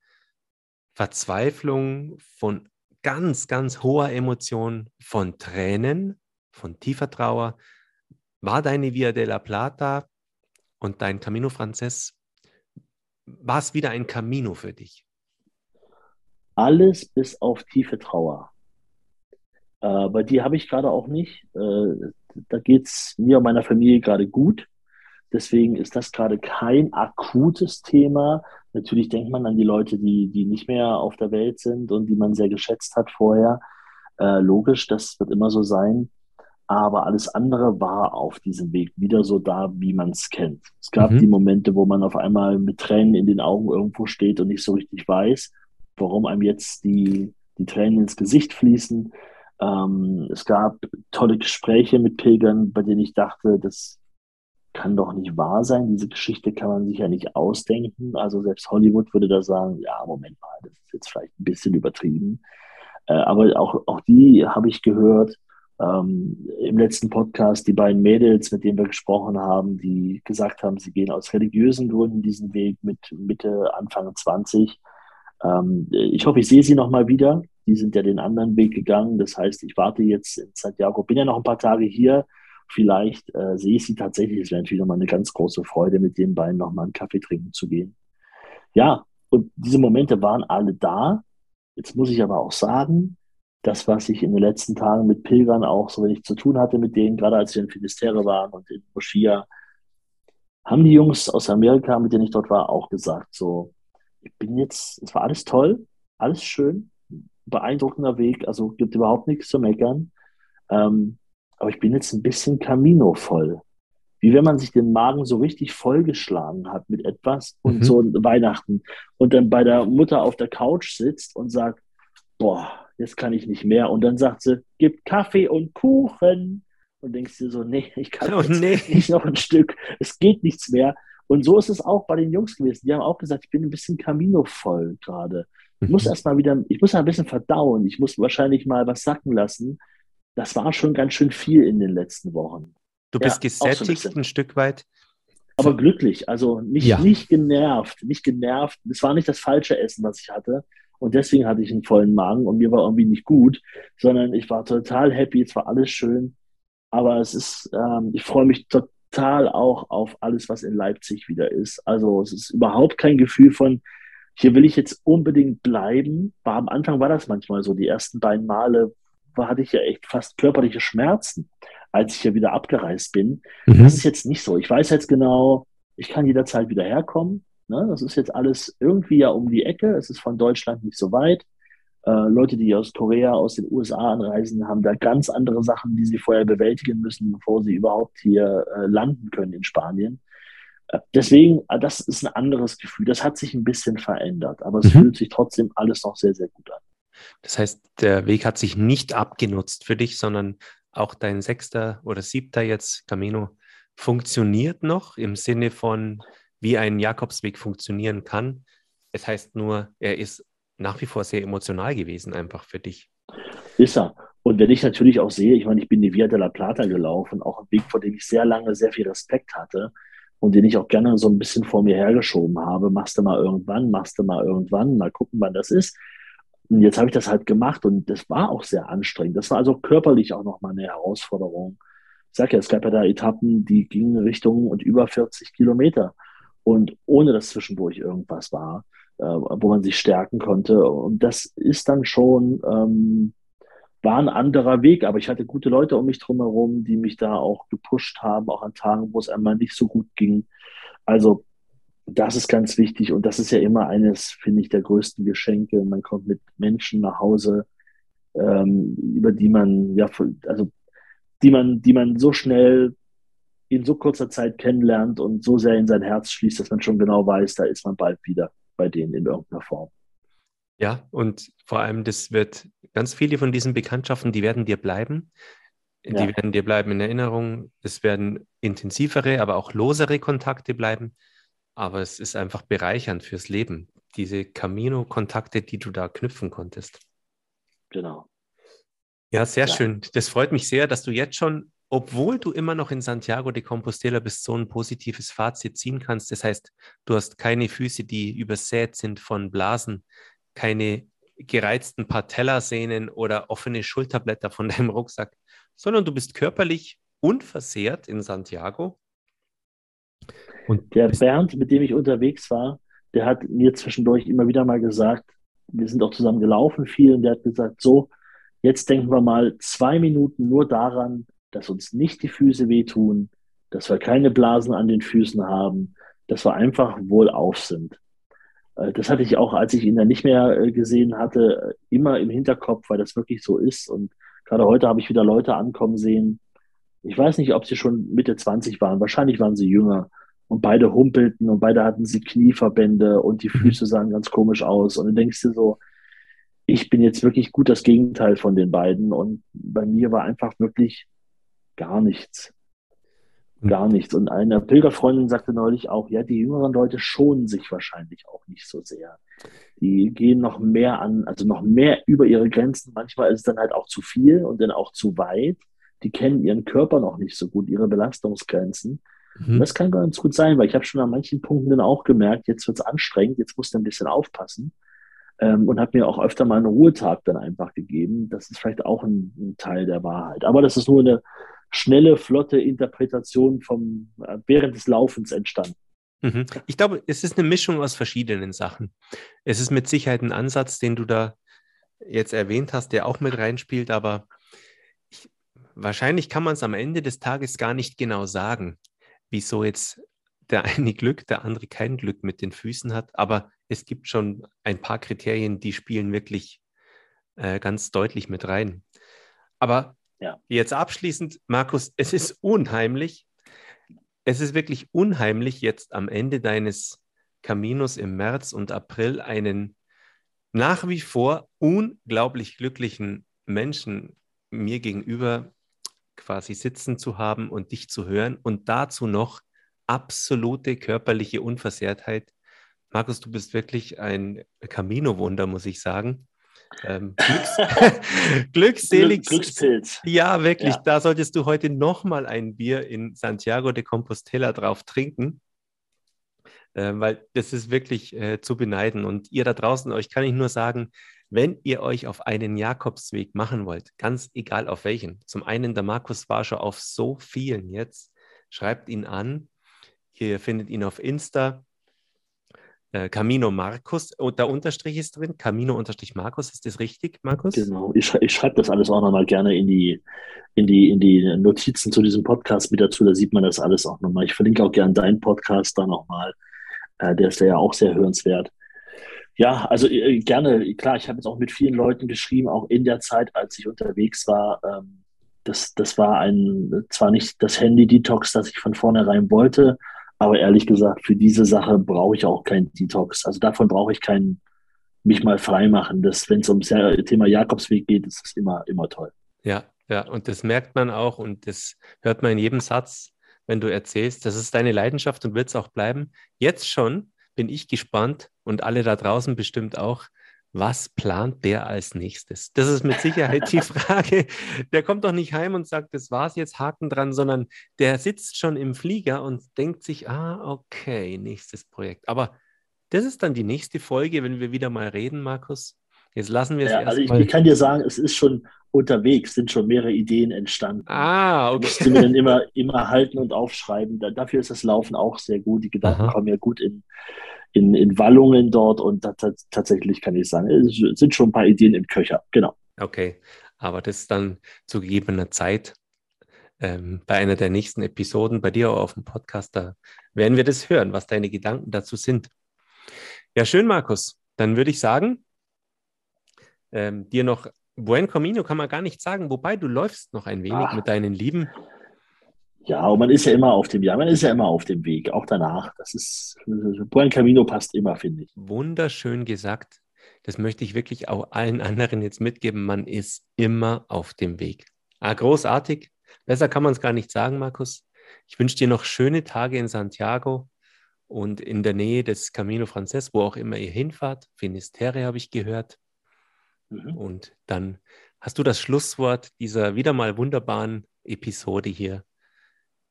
S2: Verzweiflung, von ganz, ganz hoher Emotion, von Tränen, von tiefer Trauer, war deine Via della Plata und dein Camino Frances, war es wieder ein Camino für dich?
S1: Alles bis auf tiefe Trauer. Äh, bei dir habe ich gerade auch nicht. Äh, da geht es mir und meiner Familie gerade gut. Deswegen ist das gerade kein akutes Thema, Natürlich denkt man an die Leute, die, die nicht mehr auf der Welt sind und die man sehr geschätzt hat vorher. Äh, logisch, das wird immer so sein. Aber alles andere war auf diesem Weg wieder so da, wie man es kennt. Es gab mhm. die Momente, wo man auf einmal mit Tränen in den Augen irgendwo steht und nicht so richtig weiß, warum einem jetzt die, die Tränen ins Gesicht fließen. Ähm, es gab tolle Gespräche mit Pilgern, bei denen ich dachte, das kann doch nicht wahr sein. Diese Geschichte kann man sich ja nicht ausdenken. Also selbst Hollywood würde da sagen, ja, Moment mal, das ist jetzt vielleicht ein bisschen übertrieben. Äh, aber auch, auch die habe ich gehört ähm, im letzten Podcast, die beiden Mädels, mit denen wir gesprochen haben, die gesagt haben, sie gehen aus religiösen Gründen diesen Weg mit Mitte, Anfang 20. Ähm, ich hoffe, ich sehe sie nochmal wieder. Die sind ja den anderen Weg gegangen. Das heißt, ich warte jetzt in Santiago, bin ja noch ein paar Tage hier Vielleicht äh, sehe ich sie tatsächlich. Es wäre natürlich nochmal eine ganz große Freude, mit den beiden nochmal einen Kaffee trinken zu gehen. Ja, und diese Momente waren alle da. Jetzt muss ich aber auch sagen, das, was ich in den letzten Tagen mit Pilgern auch so wenig zu tun hatte mit denen, gerade als wir in Finisterre waren und in Moschia, haben die Jungs aus Amerika, mit denen ich dort war, auch gesagt, so, ich bin jetzt, es war alles toll, alles schön, beeindruckender Weg, also gibt überhaupt nichts zu meckern. Ähm, aber ich bin jetzt ein bisschen Camino voll. Wie wenn man sich den Magen so richtig vollgeschlagen hat mit etwas und mhm. so Weihnachten und dann bei der Mutter auf der Couch sitzt und sagt, boah, jetzt kann ich nicht mehr. Und dann sagt sie, gib Kaffee und Kuchen. Und denkst dir so, nee, ich kann oh, nee. nicht noch ein Stück. Es geht nichts mehr. Und so ist es auch bei den Jungs gewesen. Die haben auch gesagt, ich bin ein bisschen Camino voll gerade. Ich muss mhm. erst mal wieder, ich muss ein bisschen verdauen. Ich muss wahrscheinlich mal was sacken lassen das war schon ganz schön viel in den letzten Wochen.
S2: Du bist ja, gesättigt so ein, ein, Stück weit.
S1: Aber glücklich, also nicht, ja. nicht genervt, nicht genervt. Es war nicht das falsche Essen, was ich hatte. Und deswegen hatte ich einen vollen Magen und mir war irgendwie nicht gut, sondern ich war total happy, es war alles schön. Aber es ist, ähm, ich freue mich total auch auf alles, was in Leipzig wieder ist. Also es ist überhaupt kein Gefühl von, hier will ich jetzt unbedingt bleiben. War, am Anfang war das manchmal so, die ersten beiden Male, war, hatte ich ja echt fast körperliche Schmerzen, als ich ja wieder abgereist bin. Mhm. Das ist jetzt nicht so. Ich weiß jetzt genau, ich kann jederzeit wieder herkommen. Ne? Das ist jetzt alles irgendwie ja um die Ecke. Es ist von Deutschland nicht so weit. Äh, Leute, die aus Korea, aus den USA anreisen, haben da ganz andere Sachen, die sie vorher bewältigen müssen, bevor sie überhaupt hier äh, landen können in Spanien. Äh, deswegen, das ist ein anderes Gefühl. Das hat sich ein bisschen verändert, aber es mhm. fühlt sich trotzdem alles noch sehr, sehr gut an.
S2: Das heißt, der Weg hat sich nicht abgenutzt für dich, sondern auch dein sechster oder siebter jetzt Camino funktioniert noch im Sinne von, wie ein Jakobsweg funktionieren kann. Es heißt nur, er ist nach wie vor sehr emotional gewesen, einfach für dich.
S1: Ist er. Und wenn ich natürlich auch sehe, ich meine, ich bin die Via de la Plata gelaufen, auch ein Weg, vor dem ich sehr lange sehr viel Respekt hatte und den ich auch gerne so ein bisschen vor mir hergeschoben habe. Machst du mal irgendwann, machst du mal irgendwann, mal gucken, wann das ist. Und jetzt habe ich das halt gemacht und das war auch sehr anstrengend. Das war also körperlich auch nochmal eine Herausforderung. Ich sage ja, es gab ja da Etappen, die gingen Richtung und über 40 Kilometer. Und ohne dass zwischendurch irgendwas war, wo man sich stärken konnte. Und das ist dann schon, ähm, war ein anderer Weg, aber ich hatte gute Leute um mich drumherum, die mich da auch gepusht haben, auch an Tagen, wo es einmal nicht so gut ging. Also das ist ganz wichtig und das ist ja immer eines, finde ich, der größten Geschenke. Man kommt mit Menschen nach Hause, ähm, über die man, ja, also die man, die man so schnell in so kurzer Zeit kennenlernt und so sehr in sein Herz schließt, dass man schon genau weiß, da ist man bald wieder bei denen in irgendeiner Form.
S2: Ja, und vor allem, das wird ganz viele von diesen Bekanntschaften, die werden dir bleiben. Die ja. werden dir bleiben in Erinnerung. Es werden intensivere, aber auch losere Kontakte bleiben aber es ist einfach bereichernd fürs Leben, diese Camino-Kontakte, die du da knüpfen konntest.
S1: Genau.
S2: Ja, sehr ja. schön. Das freut mich sehr, dass du jetzt schon, obwohl du immer noch in Santiago de Compostela bist, so ein positives Fazit ziehen kannst. Das heißt, du hast keine Füße, die übersät sind von Blasen, keine gereizten Patellasehnen oder offene Schulterblätter von deinem Rucksack, sondern du bist körperlich unversehrt in Santiago
S1: und der Bernd, mit dem ich unterwegs war, der hat mir zwischendurch immer wieder mal gesagt, wir sind auch zusammen gelaufen viel, und der hat gesagt, so, jetzt denken wir mal zwei Minuten nur daran, dass uns nicht die Füße wehtun, dass wir keine Blasen an den Füßen haben, dass wir einfach wohlauf sind. äh, das hatte ich auch, als ich ihn dann nicht mehr äh, gesehen hatte, immer im Hinterkopf, weil das wirklich so ist. Und gerade heute habe ich wieder Leute ankommen sehen. Ich weiß nicht, ob sie schon Mitte 20 waren. Wahrscheinlich waren sie jünger. Und beide humpelten und beide hatten sie Knieverbände und die mhm. Füße sahen ganz komisch aus. Und du denkst dir so, ich bin jetzt wirklich gut das Gegenteil von den beiden. Und bei mir war einfach wirklich gar nichts. Gar nichts. Und eine Pilgerfreundin sagte neulich auch, ja, die jüngeren Leute schonen sich wahrscheinlich auch nicht so sehr. Die gehen noch mehr an, also noch mehr über ihre Grenzen. Manchmal ist es dann halt auch zu viel und dann auch zu weit. Die kennen ihren Körper noch nicht so gut, ihre Belastungsgrenzen. Mhm. das kann ganz gut sein, weil ich habe schon an manchen Punkten dann auch gemerkt, jetzt wird es anstrengend, jetzt musst du ein bisschen aufpassen. Ähm, und habe mir auch öfter mal einen Ruhetag dann einfach gegeben. Das ist vielleicht auch ein, ein Teil der Wahrheit. Aber das ist nur eine, schnelle, flotte Interpretation vom, äh, während des Laufens entstanden.
S2: Mhm. Ich glaube, es ist eine Mischung aus verschiedenen Sachen. Es ist mit Sicherheit ein Ansatz, den du da jetzt erwähnt hast, der auch mit reinspielt, aber ich, wahrscheinlich kann man es am Ende des Tages gar nicht genau sagen, wieso jetzt der eine Glück, der andere kein Glück mit den Füßen hat. Aber es gibt schon ein paar Kriterien, die spielen wirklich äh, ganz deutlich mit rein. Aber ja. Jetzt abschließend, Markus, es ist unheimlich. Es ist wirklich unheimlich, jetzt am Ende deines Caminos im März und April einen nach wie vor unglaublich glücklichen Menschen mir gegenüber quasi sitzen zu haben und dich zu hören und dazu noch absolute körperliche Unversehrtheit. Markus, du bist wirklich ein Camino-Wunder, muss ich sagen. Ähm, Glücks Glückselig.
S1: Glückspilz.
S2: Ja, wirklich. Ja. Da solltest du heute nochmal ein Bier in Santiago de Compostela drauf trinken. Äh, weil das ist wirklich äh, zu beneiden. Und ihr da draußen, euch kann ich nur sagen, wenn ihr euch auf einen Jakobsweg machen wollt, ganz egal auf welchen, zum einen, der Markus war schon auf so vielen jetzt, schreibt ihn an. Ihr findet ihn auf Insta, äh, Camino Marcus, und der Unterstrich ist drin, Camino-Marcus, ist das richtig, Markus?
S1: Genau, ich, ich schreibe das alles auch nochmal gerne in die, in, die, in die Notizen zu diesem Podcast mit dazu, da sieht man das alles auch nochmal. Ich verlinke auch gerne deinen Podcast da nochmal, äh, der ist ja auch sehr hörenswert. Ja, also äh, gerne, klar, ich habe jetzt auch mit vielen Leuten geschrieben, auch in der Zeit, als ich unterwegs war. Ähm, das, das war ein, zwar nicht das Handy-Detox, das ich von vornherein wollte, aber ehrlich gesagt, für diese Sache brauche ich auch keinen Detox. Also davon brauche ich keinen mich mal freimachen. Wenn es ums Thema Jakobsweg geht, ist es immer, immer toll.
S2: Ja, ja, und das merkt man auch und das hört man in jedem Satz, wenn du erzählst. Das ist deine Leidenschaft und wird es auch bleiben. Jetzt schon bin ich gespannt und alle da draußen bestimmt auch, was plant der als nächstes? Das ist mit Sicherheit die Frage. Der kommt doch nicht heim und sagt, das war's jetzt, Haken dran, sondern der sitzt schon im Flieger und denkt sich, ah, okay, nächstes Projekt. Aber das ist dann die nächste Folge, wenn wir wieder mal reden, Markus. Jetzt lassen wir es
S1: ja, Also ich, ich, kann dir sagen, es ist schon unterwegs, sind schon mehrere Ideen entstanden.
S2: Ah, okay.
S1: Musst du mir dann immer, immer halten und aufschreiben. Da, dafür ist das Laufen auch sehr gut. Die Gedanken Aha. kommen ja gut in, in, in Wallungen dort und da, tatsächlich kann ich sagen, es sind schon ein paar Ideen im Köcher. Genau.
S2: Okay, aber das ist dann zu gegebener Zeit ähm, bei einer der nächsten Episoden bei dir auf dem Podcast, da werden wir das hören, was deine Gedanken dazu sind. Ja, schön, Markus. Dann würde ich sagen, ähm, dir noch Buen Camino kann man gar nicht sagen, wobei du läufst noch ein wenig Ach. mit deinen Lieben.
S1: Ja, und man ist ja immer auf dem, ja, man ist ja immer auf dem Weg, auch danach. Das ist, Buen Camino passt immer, finde ich.
S2: Wunderschön gesagt. Das möchte ich wirklich auch allen anderen jetzt mitgeben. Man ist immer auf dem Weg. Ah, großartig. Besser kann man es gar nicht sagen, Markus. Ich wünsche dir noch schöne Tage in Santiago und in der Nähe des Camino Frances, wo auch immer ihr hinfahrt. Finisterre habe ich gehört. Mhm. Und dann hast du das Schlusswort dieser wieder mal wunderbaren Episode hier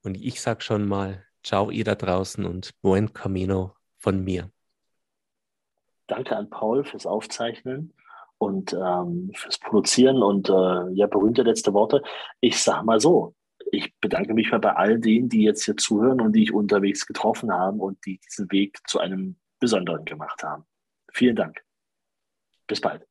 S2: und ich sage schon mal, ciao ihr da draußen und buen camino von mir.
S1: Danke an Paul fürs Aufzeichnen und ähm, fürs Produzieren und äh, ja, berühmte letzte Worte. Ich sage mal so, ich bedanke mich mal bei all denen, die jetzt hier zuhören und die ich unterwegs getroffen habe und die diesen Weg zu einem besonderen gemacht haben. Vielen Dank. Bis bald.